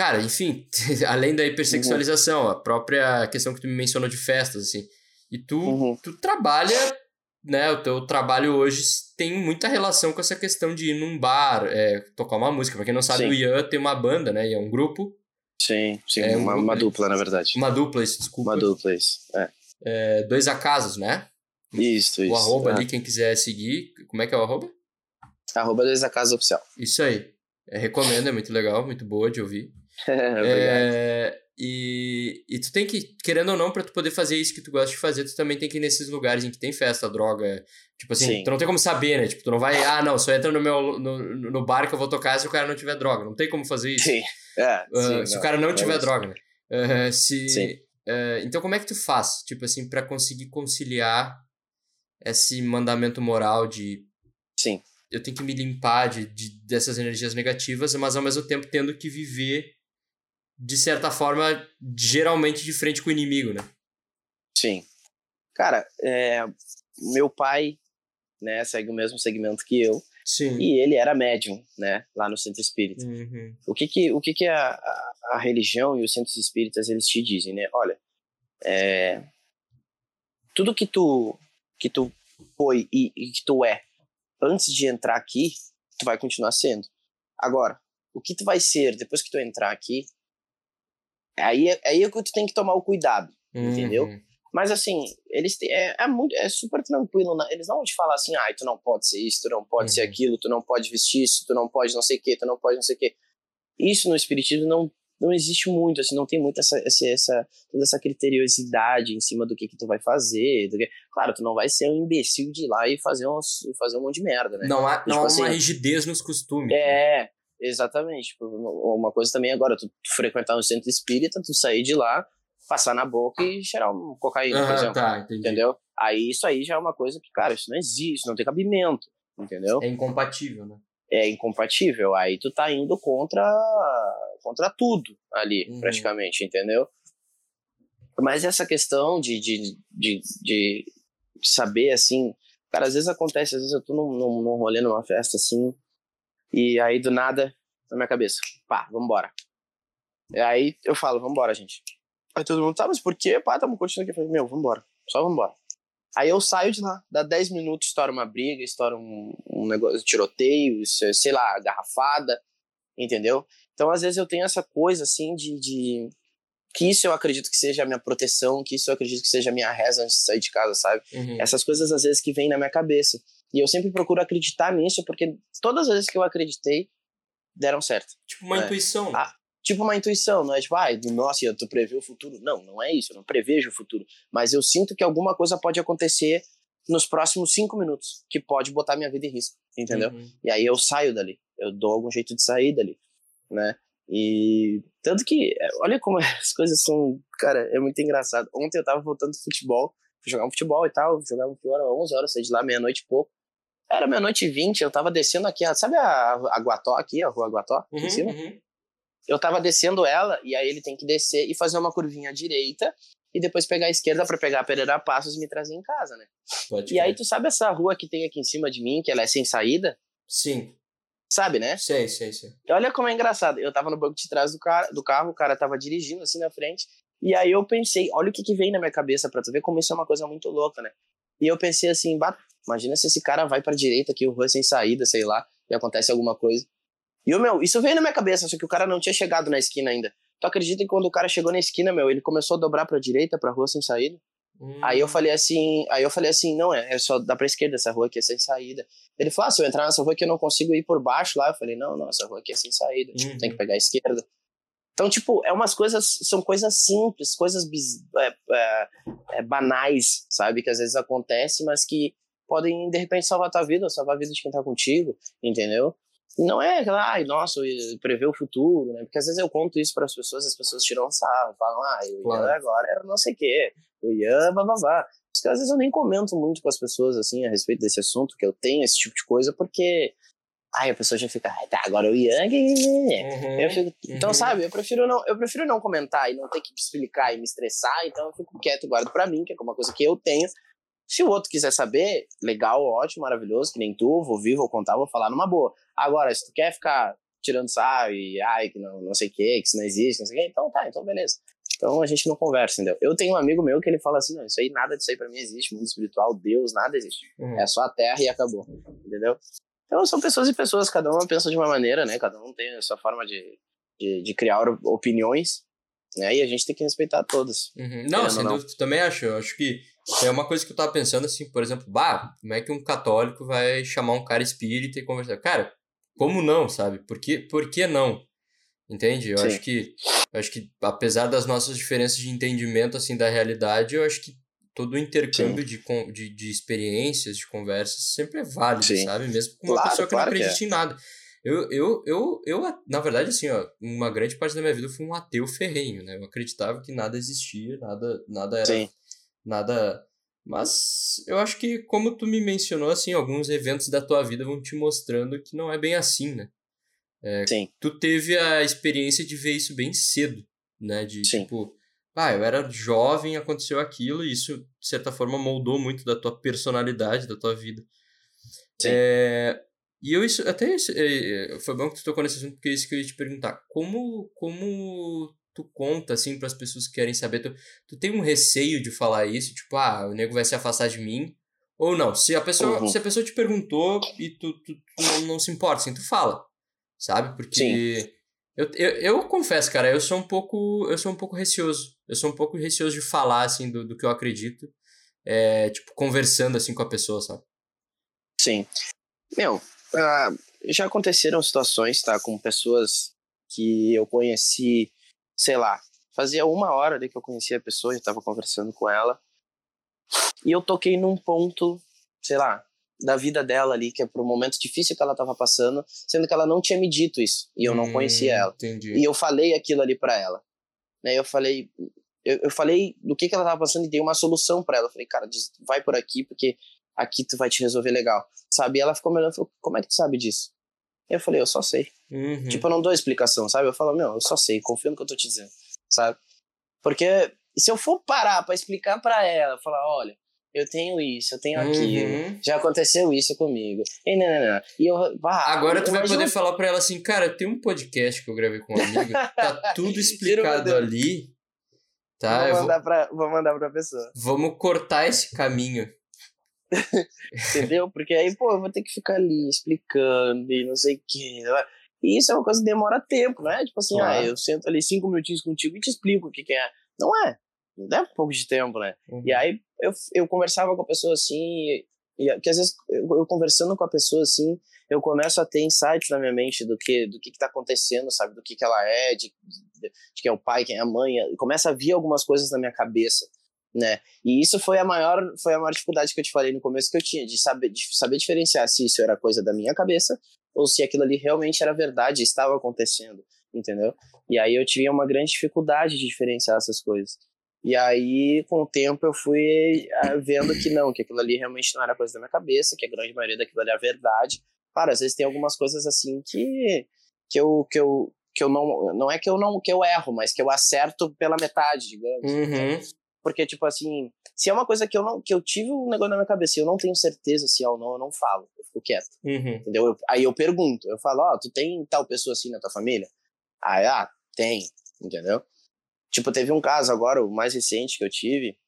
Cara, enfim, além da hipersexualização, uhum. a própria questão que tu me mencionou de festas, assim. E tu, uhum. tu trabalha, né? O teu trabalho hoje tem muita relação com essa questão de ir num bar, é, tocar uma música. Pra quem não sabe, sim. o Ian tem uma banda, né? E é um grupo. Sim, sim, é uma, um, uma dupla, na verdade. Uma dupla, isso, desculpa. Uma dupla, isso, é. é dois acasos, né? Isso, isso. O arroba é. ali, quem quiser seguir. Como é que é o arroba? Arroba desde a casa oficial. Isso aí. É, recomendo, é muito legal, muito boa de ouvir. É, e, e tu tem que, querendo ou não, para tu poder fazer isso que tu gosta de fazer, tu também tem que ir nesses lugares em que tem festa, droga. Tipo assim, Sim. tu não tem como saber, né? Tipo, tu não vai, ah, não, só entra no meu no, no bar que eu vou tocar se o cara não tiver droga. Não tem como fazer isso. Sim. É, uh, sim, se não, o cara não tiver droga, né? Uh, se, sim. Uh, então, como é que tu faz, tipo assim, para conseguir conciliar esse mandamento moral de. Sim. Eu tenho que me limpar de, de, dessas energias negativas, mas ao mesmo tempo tendo que viver, de certa forma, geralmente de frente com o inimigo, né? Sim. Cara, é, meu pai né, segue o mesmo segmento que eu. Sim. E ele era médium, né, lá no centro espírita. Uhum. O que que, o que, que a, a, a, religião e os centros espíritas eles te dizem, né? Olha, é, tudo que tu que tu foi e, e que tu é antes de entrar aqui, tu vai continuar sendo. Agora, o que tu vai ser depois que tu entrar aqui, aí, aí é que tu tem que tomar o cuidado, uhum. entendeu? Mas assim, eles têm, é, é, muito, é super tranquilo, né? eles não vão te falar assim, ah, tu não pode ser isso, tu não pode uhum. ser aquilo, tu não pode vestir isso, tu não pode não sei o que, tu não pode não sei o que. Isso no espiritismo não não existe muito, assim, não tem muito essa, essa, toda essa criteriosidade em cima do que, que tu vai fazer. Que... Claro, tu não vai ser um imbecil de ir lá e fazer, uns, fazer um monte de merda, né? Não há, tipo, não há assim, uma rigidez nos costumes. É, né? Exatamente. Tipo, uma coisa também agora, tu, tu frequentar um centro espírita, tu sair de lá, passar na boca e cheirar um cocaína, por exemplo. Tá. Entendeu? Aí isso aí já é uma coisa que, cara, isso não existe, não tem cabimento, entendeu? É incompatível, né? É incompatível. Aí tu tá indo contra contra tudo ali, uhum. praticamente, entendeu? Mas essa questão de, de, de, de, saber, assim, cara, às vezes acontece, às vezes eu tô num, num, num rolê, numa festa, assim, e aí do nada, na minha cabeça, pá, vambora. E aí eu falo, vambora, gente. Aí todo mundo, tá, mas por quê? Pá, tamo curtindo aqui. Eu falei, meu, vambora, só vambora. Aí eu saio de lá, dá 10 minutos, estoura uma briga, estoura um, um negócio, tiroteio, sei lá, garrafada, entendeu? Então, às vezes, eu tenho essa coisa, assim, de, de, que isso eu acredito que seja a minha proteção, que isso eu acredito que seja a minha reza antes de sair de casa, sabe? Uhum. Essas coisas às vezes que vêm na minha cabeça. E eu sempre procuro acreditar nisso, porque todas as vezes que eu acreditei, deram certo. Tipo uma É. intuição. Ah, Tipo uma intuição, não é tipo, ai, nossa, tu prevê o futuro. Não, não é isso, eu não prevejo o futuro. Mas eu sinto que alguma coisa pode acontecer nos próximos cinco minutos, que pode botar minha vida em risco, entendeu? Uhum. E aí eu saio dali, eu dou algum jeito de sair dali, né? E tanto que, é, olha como as coisas são, cara, é muito engraçado. Ontem eu tava voltando do futebol, fui jogar um futebol e tal, jogava futebol às 11 horas, saí de lá meia-noite e pouco. Era meia-noite e vinte, eu tava descendo aqui, sabe a, a Guató aqui, a rua Guató, aqui em Uhum, cima? uhum. Eu tava descendo ela, e aí ele tem que descer e fazer uma curvinha à direita, e depois pegar a esquerda pra pegar a Pereira Passos e me trazer em casa, né? Pode E aí crer. tu sabe essa rua que tem aqui em cima de mim, que ela é sem saída? Sim, Sabe, né? sei, sei, sei. Olha como é engraçado. Eu tava no banco de trás do, cara, do carro, o cara tava dirigindo assim na frente. E aí eu pensei, olha o que que vem na minha cabeça pra tu ver como isso é uma coisa muito louca, né? E eu pensei assim, imagina se esse cara vai pra direita aqui, o rua sem saída, sei lá, e acontece alguma coisa. E o meu, isso veio na minha cabeça, só que o cara não tinha chegado na esquina ainda. Tu acredita que quando o cara chegou na esquina, meu, ele começou a dobrar pra direita, pra rua sem saída? Hum. Aí eu falei assim, aí eu falei assim, não, é, é só dar pra esquerda, essa rua aqui é sem saída. Ele falou, ah, se eu entrar nessa rua aqui eu não consigo ir por baixo lá. Eu falei, não, não, essa rua aqui é sem saída, tipo, Uhum. tem que pegar a esquerda. Então, tipo, é umas coisas, são coisas simples, coisas bis- é, é, é, banais, sabe? Que às vezes acontecem, mas que podem, de repente, salvar tua vida, salvar a vida de quem tá contigo, entendeu? Não é ai, nossa, eu- prever o futuro, né? Porque às vezes eu conto isso para as pessoas, as pessoas tiram sarro, falam, ah, o Ian Claro. agora era não sei o quê, o Ian, bababá. Mas que às vezes eu nem comento muito com as pessoas, assim, a respeito desse assunto, que eu tenho esse tipo de coisa, porque, ai, a pessoa já fica, ai, tá, agora o Ian, Uhum. eu fico, então, Uhum. sabe, eu prefiro não, eu prefiro não comentar e não ter que explicar e me estressar, então eu fico quieto guardo pra mim, que é uma coisa que eu tenho. Se o outro quiser saber, legal, ótimo, maravilhoso, que nem tu, vou vir, vou contar, vou falar numa boa. Agora, se tu quer ficar tirando sarro e ai, que não, não sei o que, que isso não existe, não sei o que, então tá, então beleza. Então a gente não conversa, entendeu? Eu tenho um amigo meu que ele fala assim, não, isso aí, nada disso aí pra mim existe, mundo espiritual, Deus, nada existe. Uhum. É só a terra e acabou, entendeu? Então são pessoas e pessoas, cada uma pensa de uma maneira, né? Cada um tem a sua forma de, de, de criar opiniões, né? E a gente tem que respeitar todas. Uhum. Não, sem não. dúvida, também acho. Eu acho que é uma coisa que eu tava pensando assim, por exemplo, bah, como é que um católico vai chamar um cara espírita e conversar? Cara, como não, sabe? Por que, por que não? Entende? Eu Sim. acho que eu acho que apesar das nossas diferenças de entendimento assim da realidade, eu acho que todo o intercâmbio de, de, de experiências, de conversas sempre é válido, Sim. sabe? Mesmo com uma Claro, pessoa que claro não é. acredita em nada. Eu, eu, eu, eu, na verdade, assim, ó, uma grande parte da minha vida eu fui um ateu ferrenho, né? Eu acreditava que nada existia, nada, nada era Sim, nada. Mas eu acho que, como tu me mencionou, assim, alguns eventos da tua vida vão te mostrando que não é bem assim, né? sim, Tu teve a experiência de ver isso bem cedo, né? De Sim. tipo, ah, eu era jovem, aconteceu aquilo, e isso, de certa forma, moldou muito da tua personalidade, da tua vida. Sim. É, e eu isso, até é, é, foi bom que tu tocou nesse assunto, porque é isso que eu ia te perguntar. Como, como tu conta, assim, para as pessoas que querem saber? Tu, tu tem um receio de falar isso? Tipo, ah, o nego vai se afastar de mim? Ou não? Se a pessoa, Uhum. se a pessoa te perguntou e tu, tu, tu não, não se importa, assim, tu fala, sabe? Porque... Eu, eu, eu confesso, cara, eu sou um pouco. Eu sou um pouco receoso. Eu sou um pouco receoso de falar, assim, do, do que eu acredito. É, tipo, conversando assim com a pessoa, sabe? sim. Meu, ah, já aconteceram situações, tá? Com pessoas que eu conheci, sei lá, fazia uma hora ali que eu conhecia a pessoa, eu tava conversando com ela. E eu toquei num ponto, sei lá, da vida dela ali, que é pro momento difícil que ela tava passando, sendo que ela não tinha me dito isso. E eu não Hum, conhecia ela. Entendi. E eu falei aquilo ali pra ela. Né? Eu falei, eu, eu falei do que, que ela tava passando e dei uma solução pra ela. Eu falei, cara, diz- vai por aqui, porque aqui tu vai te resolver legal. Sabe? E ela ficou me olhando falou, como é que tu sabe disso? Eu falei, eu só sei. Uhum. Tipo, eu não dou explicação, sabe? Eu falo, meu, eu só sei, confio no que eu tô te dizendo, sabe? Porque se eu for parar pra explicar pra ela, falar, olha, eu tenho isso, eu tenho aquilo, Uhum. já aconteceu isso comigo. E, não, não, não. e eu, bah, Agora tu vai poder falar pra ela assim, cara, tem um podcast que eu gravei com um amigo, tá tudo explicado ali, tá? vou, Eu vou- mandar pra, vou mandar pra pessoa. Vamos cortar esse caminho. Entendeu? Porque aí, pô, eu vou ter que ficar ali explicando e não sei o quê. E isso é uma coisa que demora tempo, né? Tipo assim, claro. ah, eu sento ali cinco minutinhos contigo e te explico o que, que é. Não é. Não leva um pouco de tempo, né? Uhum. E aí eu, eu conversava com a pessoa assim, e, e que às vezes eu, eu, conversando com a pessoa assim, eu começo a ter insights na minha mente do que do que, que tá acontecendo, sabe? Do que, que ela é, de, de, de quem é o pai, quem é a mãe. E começa a vir algumas coisas na minha cabeça né? E isso foi a maior foi a maior dificuldade que eu te falei no começo que eu tinha de saber de saber diferenciar se isso era coisa da minha cabeça ou se aquilo ali realmente era verdade, estava acontecendo, entendeu? E aí eu tinha uma grande dificuldade de diferenciar essas coisas. E aí, com o tempo, eu fui ah, vendo que não, que aquilo ali realmente não era coisa da minha cabeça, que a grande maioria daquilo ali é verdade. Claro, às vezes tem algumas coisas assim que, que eu, que eu, que eu não, não é que eu não, que eu erro, mas que eu acerto pela metade, digamos. Uhum. Porque, tipo assim, se é uma coisa que eu não que eu tive um negócio na minha cabeça e eu não tenho certeza se é ou não, eu não falo, eu fico quieto. Uhum. Entendeu? Eu, aí eu pergunto, eu falo, ó, oh, tu tem tal pessoa assim na tua família? Aí, ah, tem, entendeu? Tipo, teve um caso agora, o mais recente que eu tive,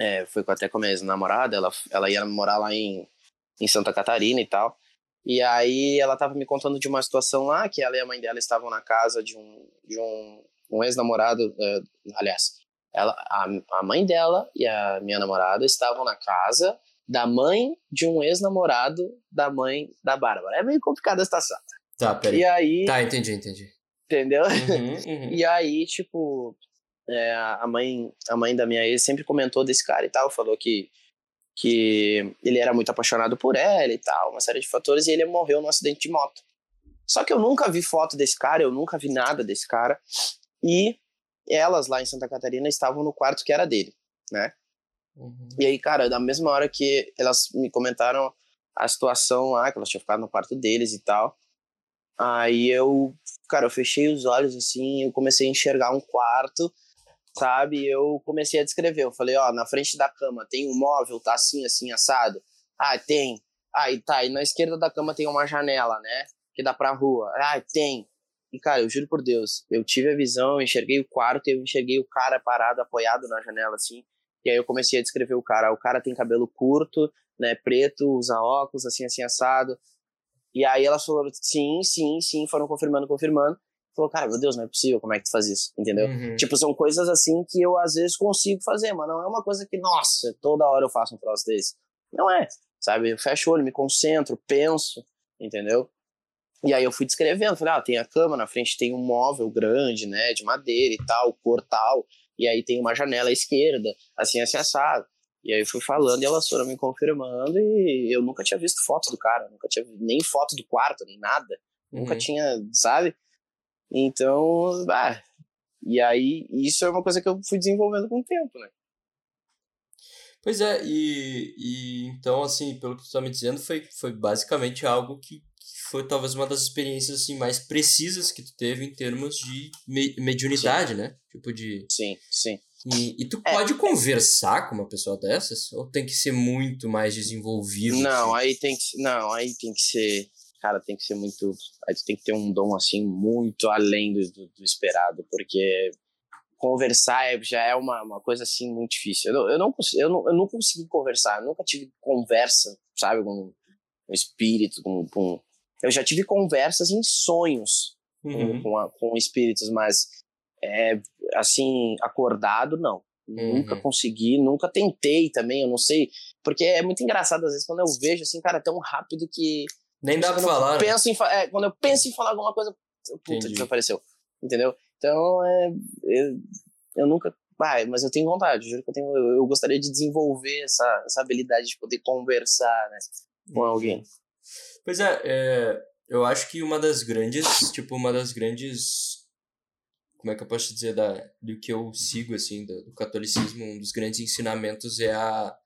é, foi até com a minha ex-namorada, ela, ela ia morar lá em, em Santa Catarina e tal. E aí ela tava me contando de uma situação lá, que ela e a mãe dela estavam na casa de um, de um, um ex-namorado, uh, aliás, ela, a, a mãe dela e a minha namorada estavam na casa da mãe de um ex-namorado da mãe da Bárbara. É meio complicada a situação. Tá, peraí. E aí. Tá, entendi, entendi. Entendeu? Uhum, uhum. e aí, tipo, é, a mãe a mãe da minha ex sempre comentou desse cara e tal, falou que, que ele era muito apaixonado por ela e tal, uma série de fatores, e ele morreu num acidente de moto. Só que eu nunca vi foto desse cara, eu nunca vi nada desse cara. E elas lá em Santa Catarina estavam no quarto que era dele, né? Uhum. E aí, cara, da mesma hora que elas me comentaram a situação lá, que elas tinham ficado no quarto deles e tal, aí eu, cara, eu fechei os olhos assim, eu comecei a enxergar um quarto, sabe? Eu comecei a descrever, eu falei, ó, na frente da cama tem um móvel, tá assim, assim, assado. Ah, tem. Ah, e tá, e na esquerda da cama tem uma janela, né? Que dá pra rua. Ah, tem. E, cara, eu juro por Deus, eu tive a visão, eu enxerguei o quarto, eu enxerguei o cara parado, apoiado na janela, assim. E aí eu comecei a descrever o cara. O cara tem cabelo curto, né, preto, usa óculos, assim, assim, assado. E aí elas falaram, sim, sim, sim, foram confirmando, confirmando. Falou, cara, meu Deus, não é possível, como é que tu faz isso? Entendeu? Uhum. Tipo, são coisas assim que eu às vezes consigo fazer, mas não é uma coisa que, nossa, toda hora eu faço um troço desse. Não é, sabe? Eu fecho o olho, me concentro, penso, entendeu? E aí eu fui descrevendo, falei, ah, tem a cama, na frente tem um móvel grande, né, de madeira e tal, cor tal, e aí tem uma janela à esquerda, assim, assim, assado. E aí eu fui falando e elas foram me confirmando e eu nunca tinha visto foto do cara, nunca tinha nem foto do quarto, nem nada. Uhum. Nunca tinha, sabe? Então, ah, e aí isso é uma coisa que eu fui desenvolvendo com o tempo, né? Pois é, e, e então, assim, pelo que tu tá me dizendo, foi, foi basicamente algo que foi talvez uma das experiências assim mais precisas que tu teve em termos de me mediunidade, sim. né? Tipo de Sim, sim. E, e tu é, pode conversar com uma pessoa dessas ou tem que ser muito mais desenvolvido? Não, aí tem que não, aí tem que ser, cara, tem que ser muito, aí tu tem que ter um dom assim muito além do, do, do esperado, porque conversar é, já é uma, uma coisa assim muito difícil. Eu, eu, não, eu, não, eu não consegui conversar, eu nunca tive conversa, sabe, com um espírito, com, com eu já tive conversas em sonhos uhum. com, com, com, espíritos, mas é, assim, acordado, não. Uhum. Nunca consegui, nunca tentei também, eu não sei. Porque é muito engraçado, às vezes, quando eu vejo, assim, cara, tão rápido que. Nem dá pra falar. Né? Penso em, é, quando eu penso em falar alguma coisa, puta, Entendi. desapareceu. Entendeu? Então, é, eu, eu nunca. Ah, mas eu tenho vontade, juro que eu tenho. Eu, eu gostaria de desenvolver essa, essa habilidade de poder conversar né, com uhum. alguém. Pois é, é, eu acho que uma das grandes, tipo, uma das grandes, como é que eu posso dizer, da, do que eu sigo, assim, do, do catolicismo, um dos grandes ensinamentos é a,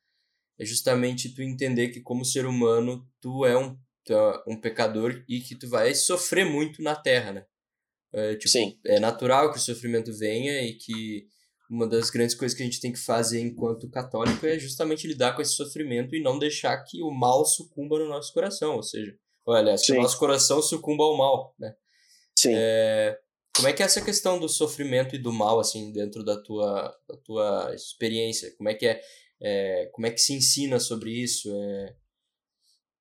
é justamente tu entender que como ser humano, tu é um, tu é um pecador e que tu vai sofrer muito na Terra, né? É, tipo, Sim. é natural que o sofrimento venha e que uma das grandes coisas que a gente tem que fazer enquanto católico é justamente lidar com esse sofrimento e não deixar que o mal sucumba no nosso coração, ou seja, olha, que o nosso coração sucumba ao mal, né? Sim. É, como é que é essa questão do sofrimento e do mal, assim, dentro da tua, da tua experiência? Como é que é, é como é que se ensina sobre isso? É,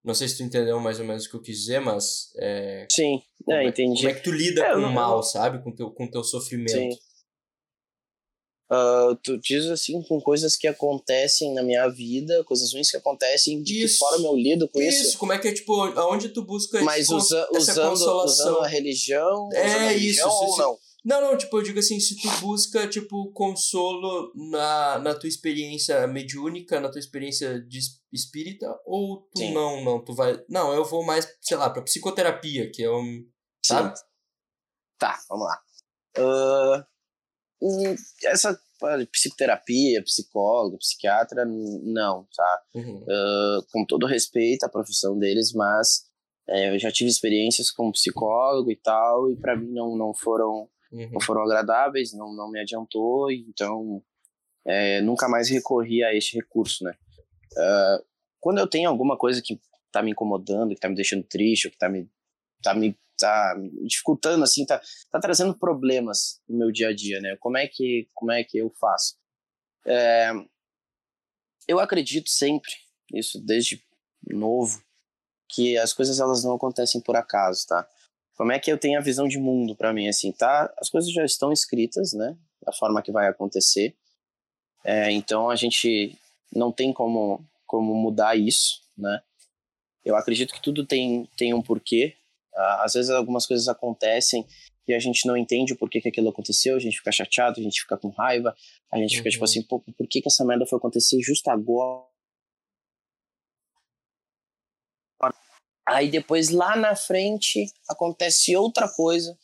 não sei se tu entendeu mais ou menos o que eu quis dizer, mas... É... Sim, Como, é, entendi. como é que tu lida é, com o mal, sabe? Com teu, com teu sofrimento. Sim. Uh, tu diz assim com coisas que acontecem na minha vida, coisas ruins que acontecem, de isso. que forma eu lido com isso. Isso, como é que é, tipo, aonde tu busca Mas usa, usando, usando a religião, é a religião isso, ou se, não? Não, não, tipo, eu digo assim, se tu busca, tipo, consolo na, na tua experiência mediúnica, na tua experiência de espírita, ou tu Sim. não, não, tu vai... Não, eu vou mais, sei lá, pra psicoterapia, que é um... Sabe? Tá, vamos lá. Uh essa psicoterapia, psicólogo, psiquiatra, não, tá? Uhum. Uh, com todo respeito à profissão deles, mas é, eu já tive experiências como psicólogo e tal, e para mim não, não foram uhum. não foram agradáveis, não, não me adiantou, então é, nunca mais recorri a este recurso, né? Uh, quando eu tenho alguma coisa que tá me incomodando, que tá me deixando triste, ou que tá me, tá me tá dificultando assim, tá, tá trazendo problemas no meu dia a dia, né? Como é que como é que eu faço? É, eu acredito sempre isso desde novo que as coisas elas não acontecem por acaso, tá? Como é que eu tenho a visão de mundo para mim assim, tá? As coisas já estão escritas, né? Da forma que vai acontecer. É, então a gente não tem como como mudar isso, né? Eu acredito que tudo tem tem um porquê, às vezes algumas coisas acontecem e a gente não entende o porquê que aquilo aconteceu, a gente fica chateado, a gente fica com raiva, a gente uhum. fica tipo uhum. assim, pô, por que, que essa merda foi acontecer justo agora? Aí depois lá na frente acontece outra coisa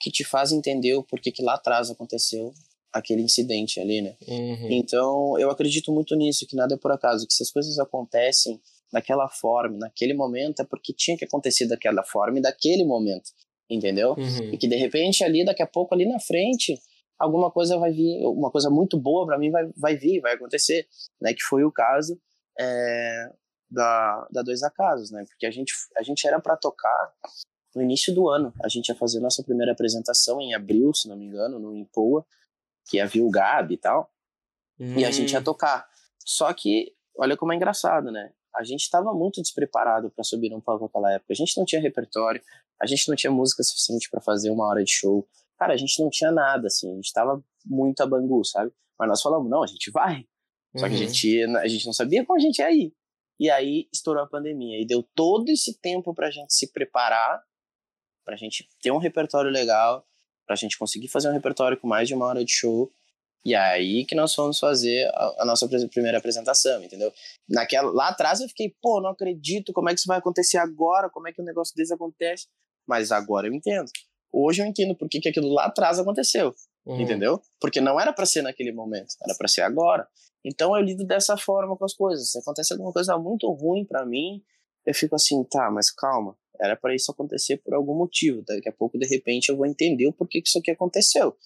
que te faz entender o porquê que lá atrás aconteceu aquele incidente ali, né? Uhum. Então eu acredito muito nisso, que nada é por acaso, que se as coisas acontecem daquela forma, naquele momento, é porque tinha que acontecer daquela forma e daquele momento, entendeu? Uhum. E que de repente ali, daqui a pouco, ali na frente, alguma coisa vai vir, uma coisa muito boa para mim vai, vai vir, vai acontecer, né? Que foi o caso é, da, da Dois Acasos, né? Porque a gente, a gente era para tocar no início do ano, a gente ia fazer nossa primeira apresentação em abril, se não me engano, no Impoa, que havia o Gabi e tal, uhum. e a gente ia hum. tocar. Só que, olha como é engraçado, né? A gente estava muito despreparado para subir num palco naquela época. A gente não tinha repertório, a gente não tinha música suficiente para fazer uma hora de show. Cara, a gente não tinha nada, assim, a gente estava muito a bangu, sabe? Mas nós falamos, não, a gente vai. Só uhum. que a uhum. gente, a gente não sabia como a gente ia ir. E aí estourou a pandemia e deu todo esse tempo pra gente se preparar, pra gente ter um repertório legal, pra gente conseguir fazer um repertório com mais de uma hora de show e aí que nós fomos fazer a, a, nossa primeira apresentação, entendeu? Naquela, lá atrás eu fiquei, pô, não acredito, como é que isso vai acontecer agora? Como é que um negócio desse acontece? Mas agora eu entendo. Hoje eu entendo por que, que aquilo lá atrás aconteceu, uhum. entendeu? Porque não era para ser naquele momento, era para ser agora. Então eu lido dessa forma com as coisas. Se acontece alguma coisa muito ruim para mim, eu fico assim, tá, mas calma, era para isso acontecer por algum motivo. Daqui a pouco, de repente, eu vou entender o porquê que isso aqui aconteceu.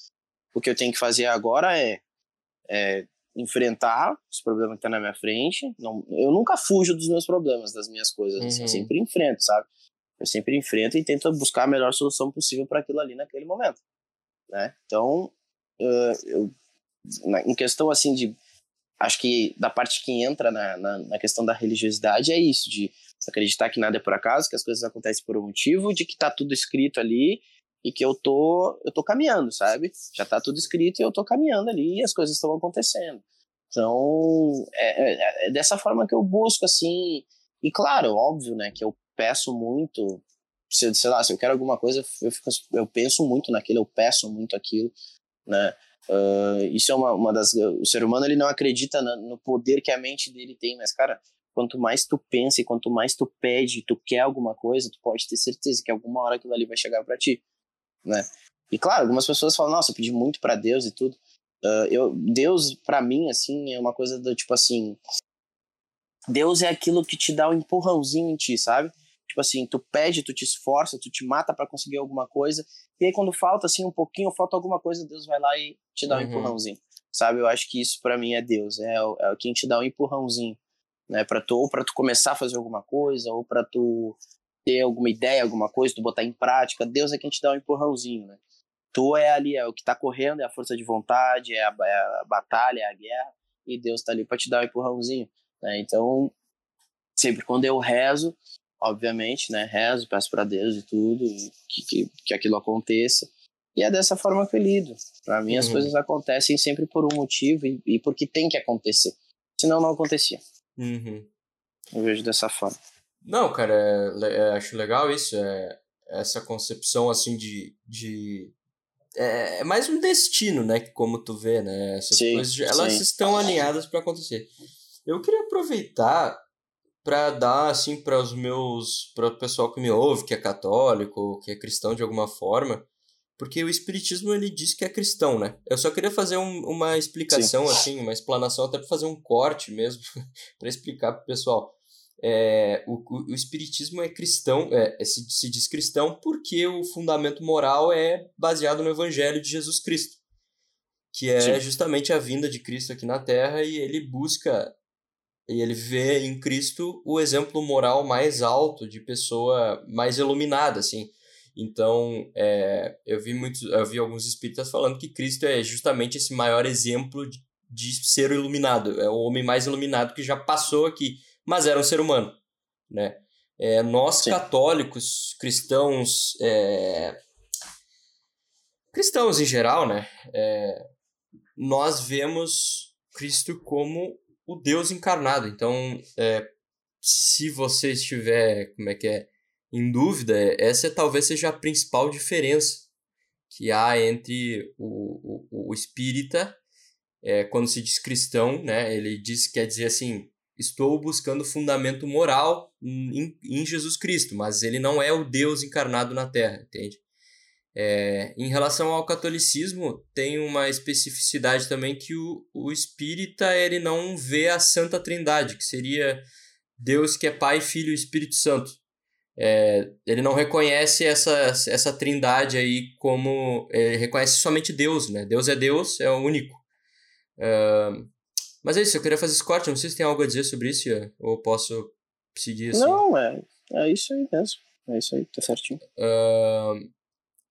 O que eu tenho que fazer agora é, é enfrentar os problemas que estão tá na minha frente. Não, eu nunca fujo dos meus problemas, das minhas coisas. Uhum. Assim, eu uhum. sempre enfrento, sabe? Eu sempre enfrento e tento buscar a melhor solução possível para aquilo ali naquele momento. Né? Então, uh, eu, na, em questão assim de. Acho que da parte que entra na, na, na questão da religiosidade é isso, de acreditar que nada é por acaso, que as coisas acontecem por um motivo, de que tá tudo escrito ali e que eu tô, eu tô caminhando, sabe? Já tá tudo escrito e eu tô caminhando ali e as coisas estão acontecendo. Então, é, é, é, dessa forma que eu busco, assim, e claro, óbvio, né, que eu peço muito, se, sei lá, se eu quero alguma coisa, eu, fico, eu penso muito naquilo, eu peço muito aquilo, né, uh, isso é uma, uma das, o ser humano, ele não acredita no poder que a mente dele tem, mas, cara, quanto mais tu pensa e quanto mais tu pede, tu quer alguma coisa, tu pode ter certeza que alguma hora aquilo ali vai chegar para ti né? E claro, algumas pessoas falam, nossa, eu pedi muito para Deus e tudo. Uh, eu, Deus, para mim, assim, é uma coisa do tipo assim. Deus é aquilo que te dá um empurrãozinho em ti, sabe? Tipo assim, tu pede, tu te esforça, tu te mata para conseguir alguma coisa. E aí, quando falta, assim, um pouquinho, falta alguma coisa, Deus vai lá e te dá um uhum. empurrãozinho. Sabe? Eu acho que isso para mim é Deus. É, é quem te dá um empurrãozinho. Né, para tu, ou pra tu começar a fazer alguma coisa, ou para tu ter alguma ideia, alguma coisa, tu botar em prática, Deus é quem te dá um empurrãozinho, né? Tu é ali, é o que tá correndo, é a força de vontade, é a, é a batalha, é a guerra, e Deus tá ali para te dar um empurrãozinho, né? Então, sempre quando eu rezo, obviamente, né? Rezo, peço para Deus e tudo, que, que, que aquilo aconteça. E é dessa forma que eu lido. Para mim, as uhum. coisas acontecem sempre por um motivo e, e porque tem que acontecer. Senão, não acontecia. Uhum. Eu vejo dessa forma. Não, cara, é, é, acho legal isso. É, essa concepção, assim, de... de é, é mais um destino, né? Como tu vê, né? Essas sim, coisas, elas sim. estão alinhadas para acontecer. Eu queria aproveitar para dar assim para os meus para o pessoal que me ouve que é católico que é cristão de alguma forma porque o espiritismo ele diz que é cristão né eu só queria fazer um, uma explicação Sim. assim uma explanação até para fazer um corte mesmo para explicar para o pessoal é, o, o, espiritismo é cristão é, é, se, se diz cristão porque o fundamento moral é baseado no evangelho de Jesus Cristo que é Sim. justamente a vinda de Cristo aqui na Terra e ele busca e ele vê em Cristo o exemplo moral mais alto de pessoa mais iluminada, assim. Então, é, eu vi muitos, eu vi alguns espíritas falando que Cristo é justamente esse maior exemplo de, de ser iluminado, é o homem mais iluminado que já passou aqui, mas era um ser humano, né? É, nós Sim. católicos, cristãos, é, cristãos em geral, né? É, nós vemos Cristo como o Deus encarnado. Então, é, se você estiver, como é que é, em dúvida, essa talvez seja a principal diferença que há entre o, o, o espírita, é, quando se diz cristão, né, ele diz, quer dizer assim, estou buscando fundamento moral em, em Jesus Cristo, mas ele não é o Deus encarnado na Terra, entende? É, em relação ao catolicismo, tem uma especificidade também que o, o espírita ele não vê a Santa Trindade, que seria Deus que é Pai, Filho e Espírito Santo. É, ele não reconhece essa, essa trindade aí como. Ele reconhece somente Deus, né? Deus é Deus, é o único. É, mas é isso, eu queria fazer esse corte. Não sei se tem algo a dizer sobre isso, ou posso seguir assim. Não, é, é isso aí mesmo. É isso aí, tá certinho. Uh,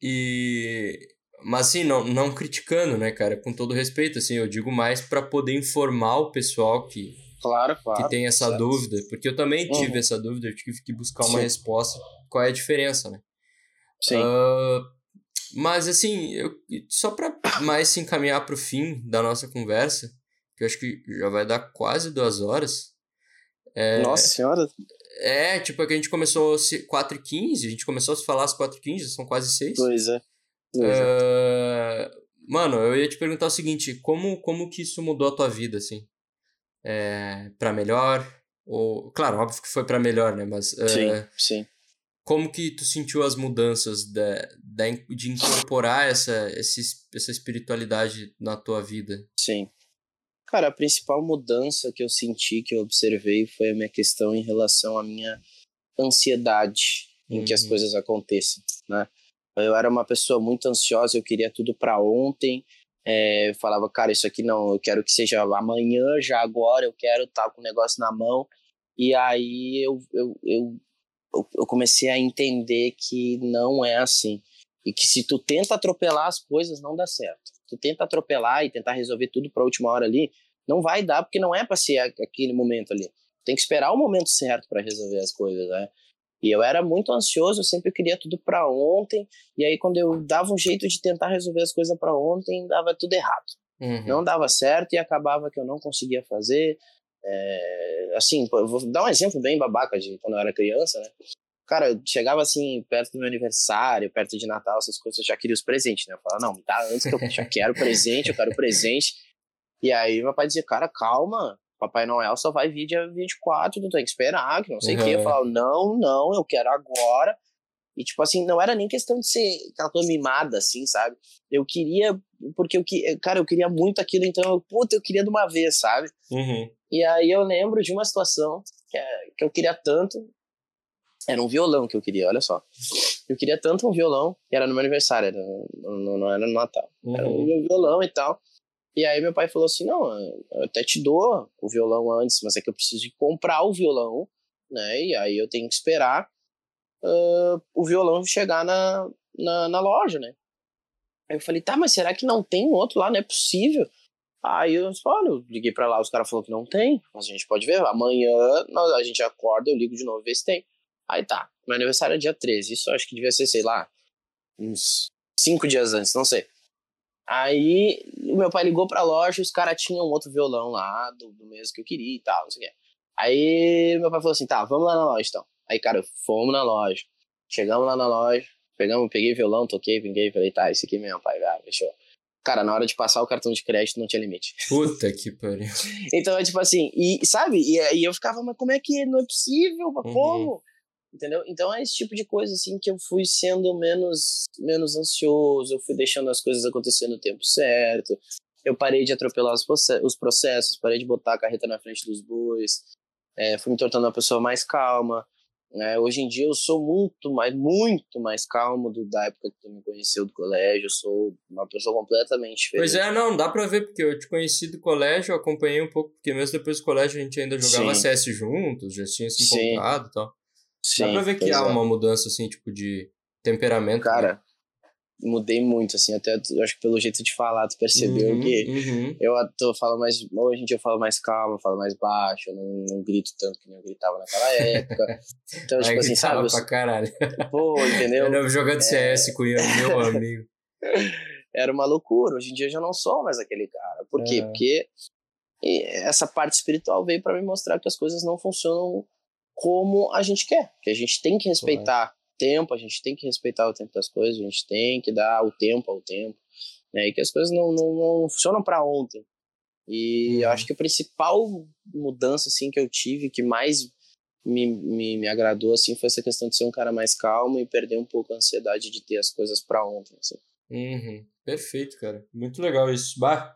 e mas assim, não, não criticando, né, cara, com todo respeito, assim, eu digo mais para poder informar o pessoal que claro, claro, que tem essa certo. dúvida, porque eu também uhum. tive essa dúvida, eu tive que buscar uma Sim. resposta, qual é a diferença, né? Sim. Uh, mas assim, eu, só para mais se encaminhar para o fim da nossa conversa, que eu acho que já vai dar quase duas horas. É, nossa senhora! É, tipo, é que a gente começou 4 h 15 a gente começou a se falar às 4 h 15 são quase 6. Pois é. Uh, mano, eu ia te perguntar o seguinte, como, como que isso mudou a tua vida, assim? É, pra melhor? Ou, claro, óbvio que foi para melhor, né? Mas. Uh, sim, sim. Como que tu sentiu as mudanças da, da, de incorporar essa, essa espiritualidade na tua vida? Sim. Cara, a principal mudança que eu senti, que eu observei, foi a minha questão em relação à minha ansiedade em uhum. que as uhum. coisas aconteçam, né? Eu era uma pessoa muito ansiosa, eu queria tudo para ontem. É, eu falava, cara, isso aqui não, eu quero que seja amanhã, já agora, eu quero estar tá com o negócio na mão. E aí eu, eu, eu, eu comecei a entender que não é assim. E que se tu tenta atropelar as coisas, não dá certo tu tenta atropelar e tentar resolver tudo para última hora ali, não vai dar porque não é para ser aquele momento ali. Tem que esperar o momento certo para resolver as coisas, né? E eu era muito ansioso, eu sempre queria tudo para ontem, e aí quando eu dava um jeito de tentar resolver as coisas para ontem, dava tudo errado. Uhum. Não dava certo e acabava que eu não conseguia fazer. É, assim, vou dar um exemplo bem babaca de quando eu era criança, né? Cara, eu chegava assim, perto do meu aniversário, perto de Natal, essas coisas, eu já queria os presentes, né? Eu falava, não, me dá antes que eu já quero presente, eu quero presente. E aí meu pai dizia, cara, calma, Papai Noel só vai vir dia 24, tu tem que esperar, que não sei o uhum. quê. Eu falava, não, não, eu quero agora. E, tipo assim, não era nem questão de ser aquela coisa mimada, assim, sabe? Eu queria, porque eu, cara, eu queria muito aquilo, então, eu, puta, eu queria de uma vez, sabe? Uhum. E aí eu lembro de uma situação que, é, que eu queria tanto, era um violão que eu queria, olha só. Eu queria tanto um violão, que era no meu aniversário, era, não, não, era no Natal. Uhum. Era um violão e tal. E aí meu pai falou assim, não, eu até te dou o violão antes, mas é que eu preciso comprar o violão, né? E aí eu tenho que esperar uh, o violão chegar na, na, na, loja, né? Aí eu falei, tá, mas será que não tem outro lá? Não é possível. Aí eu disse, olha, eu liguei pra lá, os caras falaram que não tem, mas a gente pode ver, amanhã a gente acorda, eu ligo de novo, ver se tem. Aí tá, meu aniversário é dia 13, isso acho que devia ser, sei lá, uns cinco dias antes, não sei. Aí o meu pai ligou pra loja, os caras tinham um outro violão lá, do, do mesmo que eu queria e tal, não sei o quê. Aí meu pai falou assim, tá, vamos lá na loja então. Aí, cara, fomos na loja. Chegamos lá na loja, pegamos, peguei violão, toquei, vinguei, falei, tá, esse aqui mesmo, pai, ah, fechou. Cara, na hora de passar o cartão de crédito não tinha limite. Puta que pariu. então é tipo assim, e sabe? E, e eu ficava, mas como é que não é possível? Uhum. Como? Entendeu? Então é esse tipo de coisa assim que eu fui sendo menos menos ansioso, eu fui deixando as coisas acontecer no tempo certo. Eu parei de atropelar os processos, parei de botar a carreta na frente dos bois, é, fui me tornando uma pessoa mais calma. É, hoje em dia eu sou muito mais, muito mais calmo do, da época que tu me conheceu do colégio. Eu sou uma pessoa completamente diferente. Pois é, não, dá pra ver, porque eu te conheci do colégio, eu acompanhei um pouco, porque mesmo depois do colégio a gente ainda jogava Sim. CS juntos, já tinha se encontrado e tal. Sim, dá pra ver que há é. uma mudança, assim, tipo, de temperamento. Né? Cara, né? mudei muito, assim, até acho que pelo jeito de falar, tu percebeu uhum, que uhum. eu tô, falo mais, hoje em dia eu falo mais calmo, eu falo mais baixo, eu não, não grito tanto que nem eu gritava naquela época. Então, tipo assim, sabe? pra caralho. Pô, entendeu? Eu jogando é... CS com o meu amigo. Era uma loucura, hoje em dia eu já não sou mais aquele cara. Por quê? É. Porque essa parte espiritual veio para me mostrar que as coisas não funcionam como a gente quer, que a gente tem que respeitar tempo, a gente tem que respeitar o tempo das coisas, a gente tem que dar o tempo ao tempo, né? E que as coisas não, não, não funcionam para ontem. E uhum. eu acho que a principal mudança assim que eu tive, que mais me, me, me agradou assim, foi essa questão de ser um cara mais calmo e perder um pouco a ansiedade de ter as coisas para ontem. Assim. Uhum. Perfeito, cara. Muito legal isso. Bah,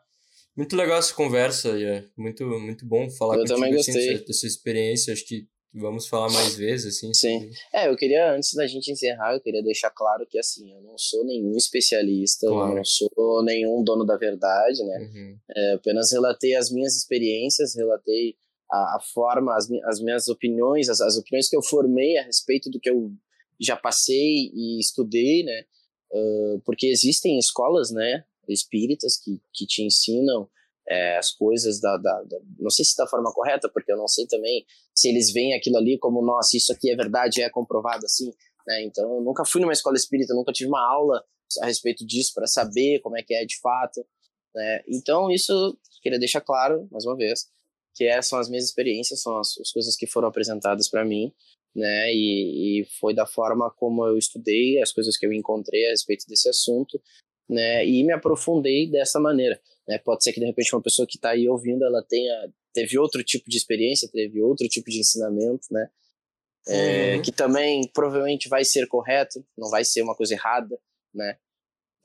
muito legal essa conversa, é muito, muito bom falar eu contigo também gostei. Assim, dessa experiência. Acho que Vamos falar mais vezes, assim. Sim. É, eu queria, antes da gente encerrar, eu queria deixar claro que, assim, eu não sou nenhum especialista, claro. eu não sou nenhum dono da verdade, né? Uhum. É, apenas relatei as minhas experiências, relatei a, a forma, as, as minhas opiniões, as, as opiniões que eu formei a respeito do que eu já passei e estudei, né? Uh, porque existem escolas, né, espíritas que, que te ensinam é, as coisas da, da, da, Não sei se da forma correta, porque eu não sei também se eles veem aquilo ali como, nossa, isso aqui é verdade, é comprovado assim. Né? Então, eu nunca fui numa escola espírita, nunca tive uma aula a respeito disso para saber como é que é de fato. Né? Então, isso queria deixar claro, mais uma vez, que essas são as minhas experiências, são as, as coisas que foram apresentadas para mim. Né, e, e foi da forma como eu estudei, as coisas que eu encontrei a respeito desse assunto, né, e me aprofundei dessa maneira. Né? Pode ser que de repente uma pessoa que está aí ouvindo ela tenha teve outro tipo de experiência, teve outro tipo de ensinamento, né? É, uhum. Que também provavelmente vai ser correto, não vai ser uma coisa errada, né?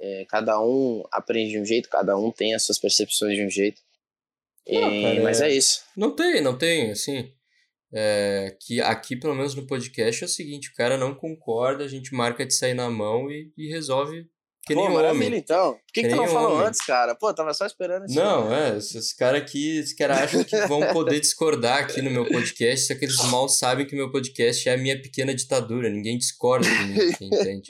É, cada um aprende de um jeito, cada um tem as suas percepções de um jeito. Não, e, cara, mas é, é, isso. Não tem, não tem, assim. É, que aqui, pelo menos no podcast, é o seguinte: o cara não concorda, a gente marca de sair na mão e, e resolve que Pô, maravilha, homem. então. Por que, que, que tu não falou homem. antes, cara? Pô, tava só esperando isso. Não, é, esses caras aqui, esses caras acham que vão poder discordar aqui no meu podcast, só que eles mal sabem que meu podcast é a minha pequena ditadura. Ninguém discorda de mim, entende?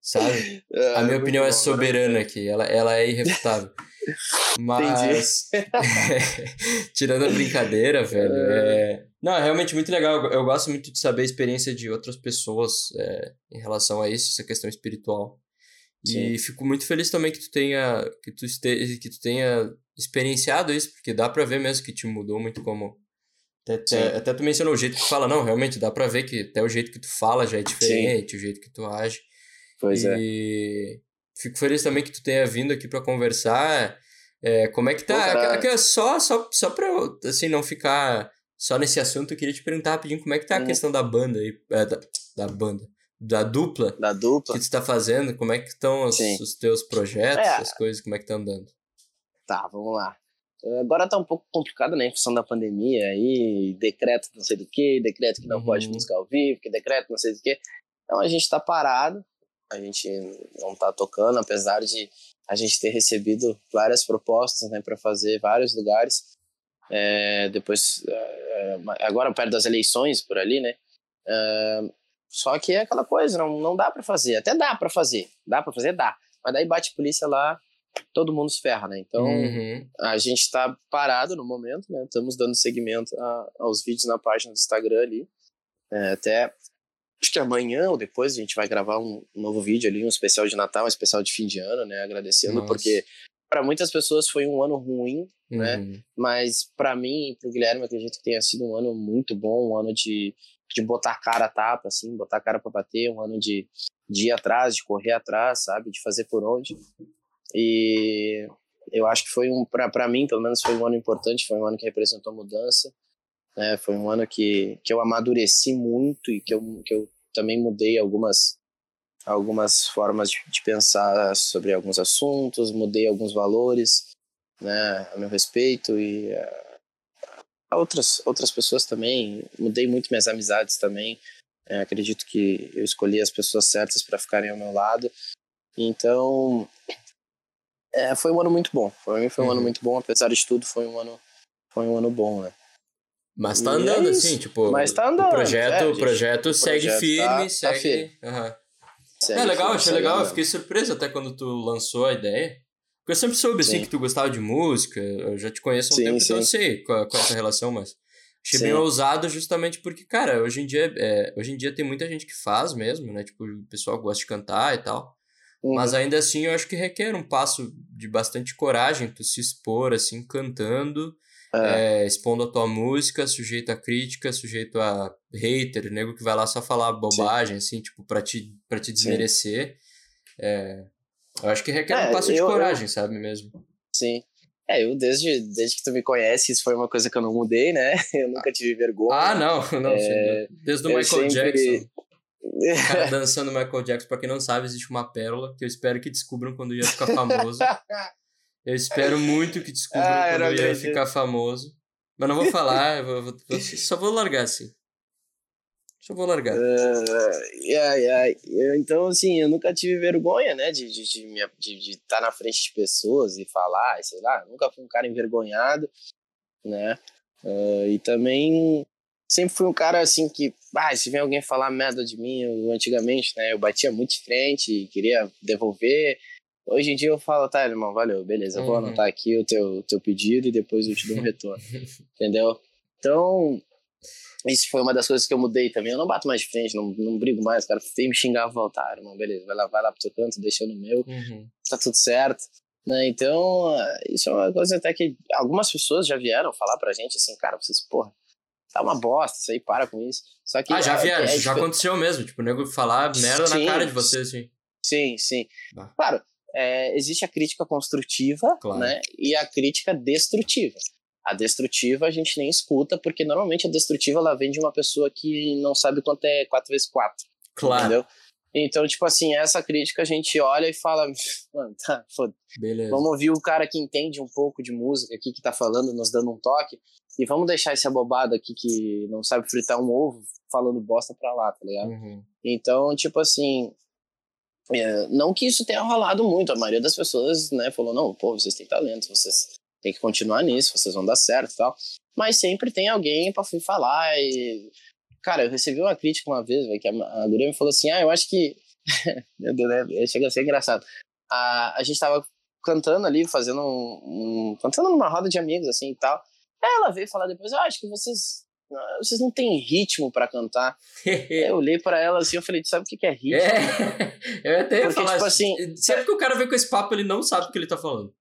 Sabe? É, a minha opinião é bom, é soberana né? aqui, ela, ela é irrefutável. Mas, tirando a brincadeira, velho, é. é... Não, é realmente muito legal. Eu gosto muito de saber a experiência de outras pessoas é, em relação a isso, essa questão espiritual. Sim. E fico muito feliz também que tu tenha que tu este, que tu tenha experienciado isso, porque dá para ver mesmo que te mudou muito como até, até, até, tu mencionou o jeito que tu fala, não, realmente dá para ver que até o jeito que tu fala já é diferente, Sim. o jeito que tu age. Pois é. e é. fico feliz também que tu tenha vindo aqui para conversar. É, como é que tá? Pô, só só só para assim não ficar só nesse assunto, eu queria te perguntar rapidinho como é que tá a hum. questão da banda aí, é, da, da banda da dupla, da dupla que tu está fazendo, como é que estão os, os teus projetos, é. as coisas, como é que estão andando? Tá, vamos lá. Agora tá um pouco complicado, né, em função da pandemia, aí decreto não sei do que, decreto que não uhum. pode música ao vivo, que decreto não sei do que. Então a gente tá parado, a gente não tá tocando, apesar de a gente ter recebido várias propostas, né, para fazer vários lugares. É, depois, é, agora perto das eleições por ali, né, é, só que é aquela coisa, não, não dá para fazer. Até dá para fazer. Dá para fazer? Dá. Mas daí bate polícia lá, todo mundo se ferra, né? Então, uhum. a gente tá parado no momento, né? Estamos dando seguimento a, aos vídeos na página do Instagram ali. É, até acho que amanhã ou depois a gente vai gravar um novo vídeo ali, um especial de Natal, um especial de fim de ano, né? Agradecendo, Nossa. porque para muitas pessoas foi um ano ruim, né? uhum. Mas para mim e pro Guilherme, acredito que tenha sido um ano muito bom, um ano de, de botar a cara a tapa, assim, botar a cara para bater, um ano de, de ir atrás, de correr atrás, sabe? De fazer por onde. E eu acho que foi um, para mim, pelo menos, foi um ano importante, foi um ano que representou mudança. Né? Foi um ano que, que eu amadureci muito e que eu, que eu também mudei algumas, algumas formas de, de pensar sobre alguns assuntos, mudei alguns valores né, a meu respeito e a outras, outras pessoas também. Mudei muito minhas amizades também. É, acredito que eu escolhi as pessoas certas para ficarem ao meu lado. Então, é, foi um ano muito bom. Para mim foi um uhum. ano muito bom, apesar de tudo, foi um ano, foi um ano bom, né? Mas tá andando é assim, tipo. Mas tá andando. O projeto, é, o projeto segue projeto firme, tá, segue. Tá firme. Uhum. segue. É legal, firme, achei legal. Eu fiquei surpreso até quando tu lançou a ideia. Porque eu sempre soube assim que tu gostava de música. Eu já te conheço há um sim, tempo, sim. então eu sei qual, qual é essa relação, mas. Achei sim. bem ousado justamente porque, cara, hoje em dia, é, hoje em dia tem muita gente que faz mesmo, né? Tipo, o pessoal gosta de cantar e tal. Uhum. Mas ainda assim eu acho que requer um passo de bastante coragem tu se expor, assim, cantando é. É, expondo a tua música, sujeito a crítica, sujeito a hater, nego que vai lá só falar bobagem, Sim. assim, tipo, pra te, pra te desmerecer. É, eu acho que requer um é, passo eu, de coragem, eu... sabe mesmo? Sim. É, eu desde, desde que tu me conhece, isso foi uma coisa que eu não mudei, né? Eu nunca tive vergonha. Ah, não, não. É, desde o Michael sempre... Jackson. O cara dançando Michael Jackson, pra quem não sabe, existe uma pérola que eu espero que descubram quando ia ficar famoso. Eu espero muito que descubram ah, quando eu ia ficar famoso. Mas não vou falar, eu vou, vou, só vou largar assim. Só vou largar. Uh, yeah, yeah. então, assim, eu nunca tive vergonha, né, de estar de, de, de, de tá na frente de pessoas e falar, sei lá. Nunca fui um cara envergonhado, né. Uh, e também sempre fui um cara assim que, ah, se vem alguém falar merda de mim, eu, antigamente, né, eu batia muito de frente, queria devolver, Hoje em dia eu falo, tá, irmão, valeu, beleza, eu vou uhum. anotar aqui o teu, teu pedido e depois eu te dou um retorno. entendeu? Então, isso foi uma das coisas que eu mudei também. Eu não bato mais de frente, não, não brigo mais, o cara vem me xingar, voltar, irmão, beleza, vai lá, vai lá pro teu canto, deixa eu no meu, uhum. tá tudo certo. Né? Então, isso é uma coisa até que algumas pessoas já vieram falar pra gente assim, cara, vocês, porra, tá uma bosta, isso aí, para com isso. Só que, ah, já é, vieram, é, já aconteceu mesmo, tipo, o nego falar merda sim, na cara de você, assim. Sim, sim. Ah. Claro, é, existe a crítica construtiva claro. né, e a crítica destrutiva. A destrutiva a gente nem escuta, porque normalmente a destrutiva ela vem de uma pessoa que não sabe quanto é 4 vezes 4. Claro. Entendeu? Então, tipo assim, essa crítica a gente olha e fala, mano, tá, foda. Beleza. Vamos ouvir o cara que entende um pouco de música aqui, que tá falando, nos dando um toque, e vamos deixar esse abobado aqui que não sabe fritar um ovo falando bosta pra lá, tá ligado? Uhum. Então, tipo assim, é, não que isso tenha rolado muito, a maioria das pessoas, né, falou, não, pô, vocês têm talento, vocês têm que continuar nisso, vocês vão dar certo e tal. Mas sempre tem alguém pra falar e... Cara, eu recebi uma crítica uma vez, véio, que a, a guria me falou assim, ah, eu acho que... Meu Deus, né? chega a ser engraçado. A, a gente tava cantando ali, fazendo um, um... Cantando numa roda de amigos, assim, e tal. Ela veio falar depois, ah, acho que vocês vocês não têm ritmo para cantar. eu olhei para ela assim, eu falei, sabe o que é ritmo? É, eu até ia Porque, falar tipo assim, sempre que o cara vem com esse papo, ele não sabe o que ele tá falando.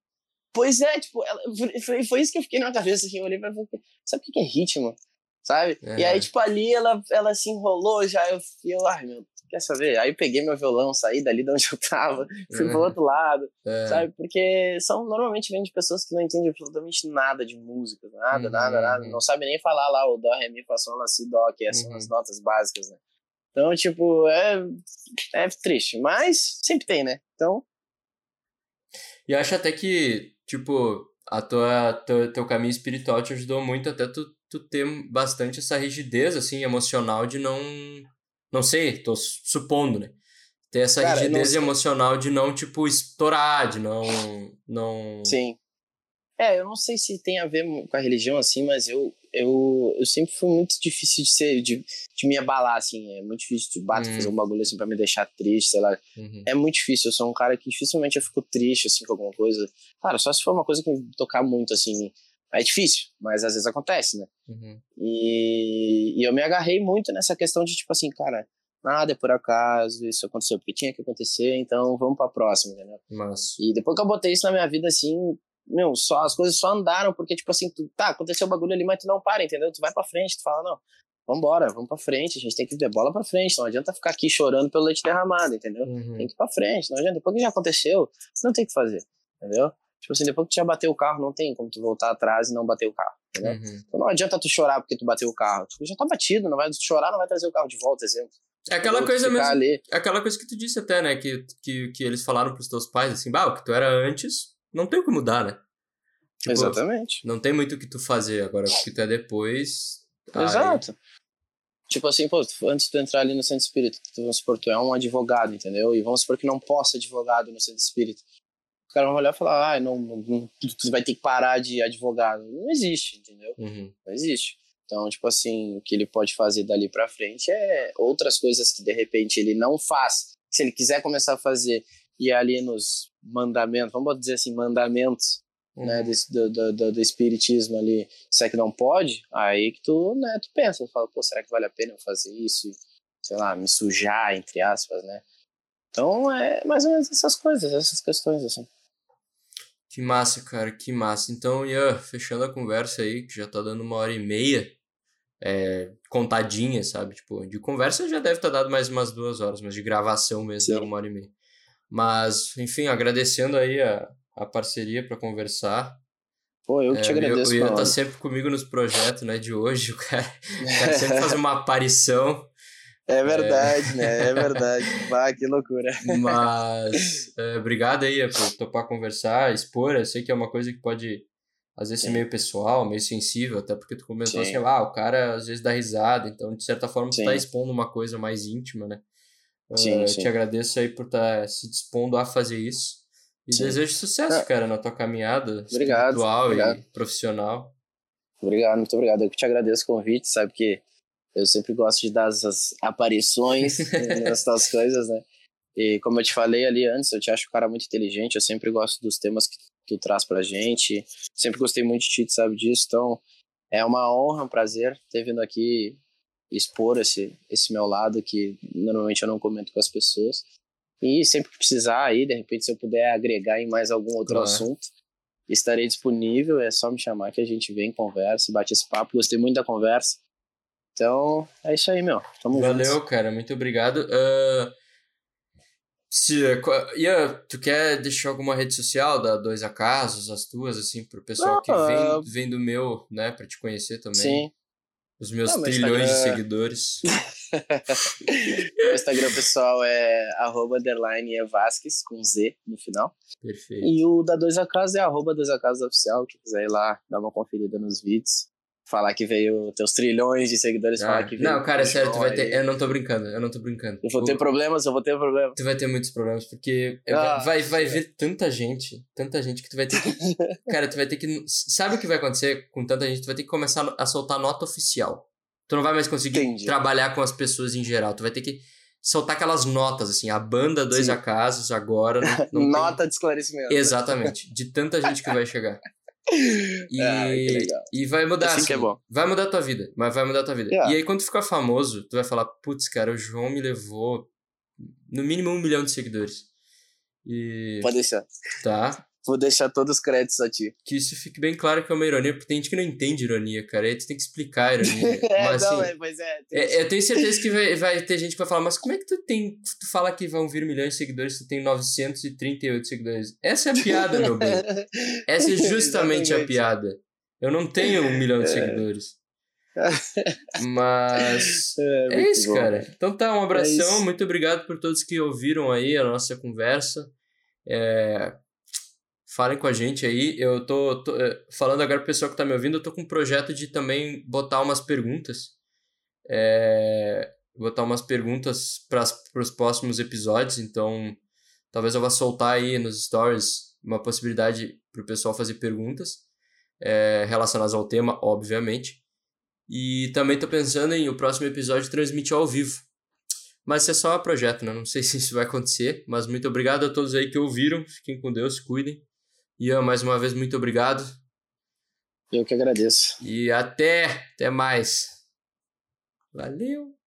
Pois é, tipo, ela, foi, foi isso que eu fiquei na cabeça, assim, eu olhei pra ela sabe o que é ritmo? Sabe? É. E aí, tipo, ali ela, ela se enrolou já, eu, eu, ai meu quer saber? Aí eu peguei meu violão, saí dali de onde eu tava, fui é. pro outro lado, é. sabe? Porque são normalmente vêm de pessoas que não entendem absolutamente nada de música, nada, uhum. nada, nada. Não sabem nem falar lá o dó, ré, mi, fá, sol, lá, si, dó, que são uhum. as notas básicas, né? Então, tipo, é, é triste, mas sempre tem, né? Então. E acho até que, tipo, a tua, teu, teu caminho espiritual te ajudou muito até tu, tu ter bastante essa rigidez, assim, emocional de não não sei, tô supondo, né? Ter essa Cara, rigidez emocional de não, tipo, estourar, de não, não... Sim. É, eu não sei se tem a ver com a religião, assim, mas eu, eu, eu sempre fui muito difícil de ser, de, de me abalar, assim, é muito difícil de bater, hum. fazer um bagulho assim pra me deixar triste, sei lá. Uhum. É muito difícil, eu sou um cara que dificilmente eu fico triste, assim, com alguma coisa. Cara, só se for uma coisa que me tocar muito, assim, é difícil, mas às vezes acontece, né? Uhum. E, e eu me agarrei muito nessa questão de, tipo assim, cara, nada é por acaso, isso aconteceu porque tinha que acontecer, então vamos pra próxima, entendeu? Mas... E depois que eu botei isso na minha vida, assim, meu, só, as coisas só andaram, porque, tipo assim, tu, tá, aconteceu o bagulho ali, mas tu não para, entendeu? Tu vai pra frente, tu fala, não, vambora, vamos pra frente, a gente tem que ver bola pra frente, não adianta ficar aqui chorando pelo leite derramado, entendeu? Uhum. Tem que ir pra frente, não adianta, depois que já aconteceu, não tem o que fazer, entendeu? Tipo assim, depois que tu já bateu o carro, não tem como tu voltar atrás e não bater o carro, entendeu? Uhum. Então não adianta tu chorar porque tu bateu o carro, tu já tá batido, não vai chorar, não vai trazer o carro de volta, exemplo. É aquela coisa mesmo. ali, É aquela coisa que tu disse até, né? Que, que, que eles falaram pros teus pais, assim, bah, o que tu era antes, não tem o que mudar, né? Tipo, Exatamente. Não tem muito o que tu fazer agora, o que tu é depois. aí- Exato. Tipo assim, pô, antes de tu entrar ali no centro espírita, tu, vamos supor, tu é um advogado, entendeu? E vamos supor que não possa advogado no centro espírita. O cara vai olhar e falar, ah, não, não, tu vai ter que parar de advogado. Não existe, entendeu? Uhum. Não existe. Então, tipo assim, o que ele pode fazer dali pra frente é outras coisas que de repente ele não faz. Se ele quiser começar a fazer e ali nos mandamentos, vamos dizer assim, mandamentos né, Uhum. desse, do, do, do, do espiritismo ali, se é que não pode, aí que tu, né, tu pensa, tu fala, pô, será que vale a pena eu fazer isso e, sei lá, me sujar, entre aspas, né? Então, é mais ou menos essas coisas, essas questões, assim. Que massa, cara, que massa. Então, Ian, fechando a conversa aí, que já tá dando uma hora e meia, é, contadinha, sabe? Tipo, de conversa já deve estar dado mais umas duas horas, mas de gravação mesmo é uma hora e meia. Mas, enfim, agradecendo aí a, a parceria para conversar. Pô, eu que É, te agradeço, o Ian tá sempre comigo nos projetos, né, de hoje, o cara, o cara sempre faz uma aparição. É verdade, né? É verdade. Bah, que loucura. Mas é, obrigado aí por topar conversar, expor. Eu sei que é uma coisa que pode, às vezes, ser Sim. meio pessoal, meio sensível, até porque tu comentou Sim. assim, ah, o cara às vezes dá risada, então de certa forma tu Sim. tá expondo uma coisa mais íntima, né? Sim, Eh, sim. Te agradeço aí por estar se dispondo a fazer isso. E Sim. desejo sucesso, Ah. cara, na tua caminhada Obrigado, espiritual obrigado. e profissional. Obrigado, muito obrigado. Eu que te agradeço o convite, sabe que eu sempre gosto de dar essas aparições nessas coisas, né? E como eu te falei ali antes, eu te acho um cara muito inteligente, eu sempre gosto dos temas que tu traz pra gente, sempre gostei muito de ti, tu sabe disso, então é uma honra, um prazer ter vindo aqui expor esse, esse meu lado que normalmente eu não comento com as pessoas. E sempre que precisar aí, de repente, se eu puder agregar em mais algum outro Claro. assunto, estarei disponível, é só me chamar que a gente vem, conversa, bate esse papo, gostei muito da conversa. Então, é isso aí, meu. Tamo Valeu, junto. cara, muito obrigado. Ah, se, Ian, tu quer deixar alguma rede social da Dois Acasos, as tuas, assim, pro pessoal que Ah, vem, vem do meu, né, pra te conhecer também? Sim. Os meus meu trilhões de Instagram- seguidores. Meu Instagram pessoal é arroba underline com Z no final. Perfeito. E o da Dois Acasos é arroba Dois Acasos Oficial, quem quiser ir lá, dar uma conferida nos vídeos. Falar que veio teus trilhões de seguidores, Ah, falar que veio. não, cara, é sério, tu vai ter. Eu não tô brincando, eu não tô brincando. Eu vou ter problemas, eu vou ter problemas. Tu vai ter muitos problemas, porque Ah, vai, vai é. vir tanta gente, tanta gente que tu vai ter que. cara, tu vai ter que. Sabe o que vai acontecer com tanta gente? Tu vai ter que começar a soltar nota oficial. Tu não vai mais conseguir Entendi. trabalhar com as pessoas em geral. Tu vai ter que soltar aquelas notas, assim, a banda Dois Sim. Acasos agora. Não, não Nota de esclarecimento. Tem... Exatamente. De tanta gente que vai chegar. E, Ah, e vai mudar. Assim que é bom. Vai mudar a tua vida, mas vai mudar a tua vida. Yeah. E aí, quando tu ficar famoso, tu vai falar, putz, cara, o João me levou no mínimo um milhão de seguidores. E. Pode deixar. Tá. Vou deixar todos os créditos a ti. Que isso fique bem claro que é uma ironia, porque tem gente que não entende ironia, cara. Aí tu tem que explicar a ironia. É, mas, não, assim, é, mas é. é, eu tenho certeza que vai, vai ter gente que vai falar, mas como é que tu tem. Tu fala que vão vir milhões de seguidores, tu tem 938 seguidores. Essa é a piada, meu bem. Essa é justamente a piada. Eu não tenho um milhão de seguidores. Mas. É muito isso, bom. cara. Então tá, um abração. isso. Muito obrigado por todos que ouviram aí a nossa conversa. É, Falem com a gente aí. Eu tô, tô, é, falando agora pro pessoal que tá me ouvindo, eu tô com um projeto de também botar umas perguntas. É, Botar umas perguntas para os próximos episódios. Então, talvez eu vá soltar aí nos stories uma possibilidade pro pessoal fazer perguntas é, relacionadas ao tema, obviamente. E também tô pensando em o próximo episódio transmitir ao vivo. Mas isso é só projeto, né? Não sei se isso vai acontecer. Mas muito obrigado a todos aí que ouviram. Fiquem com Deus, cuidem. Ian, mais uma vez, muito obrigado. Eu que agradeço. E até, até mais. Valeu!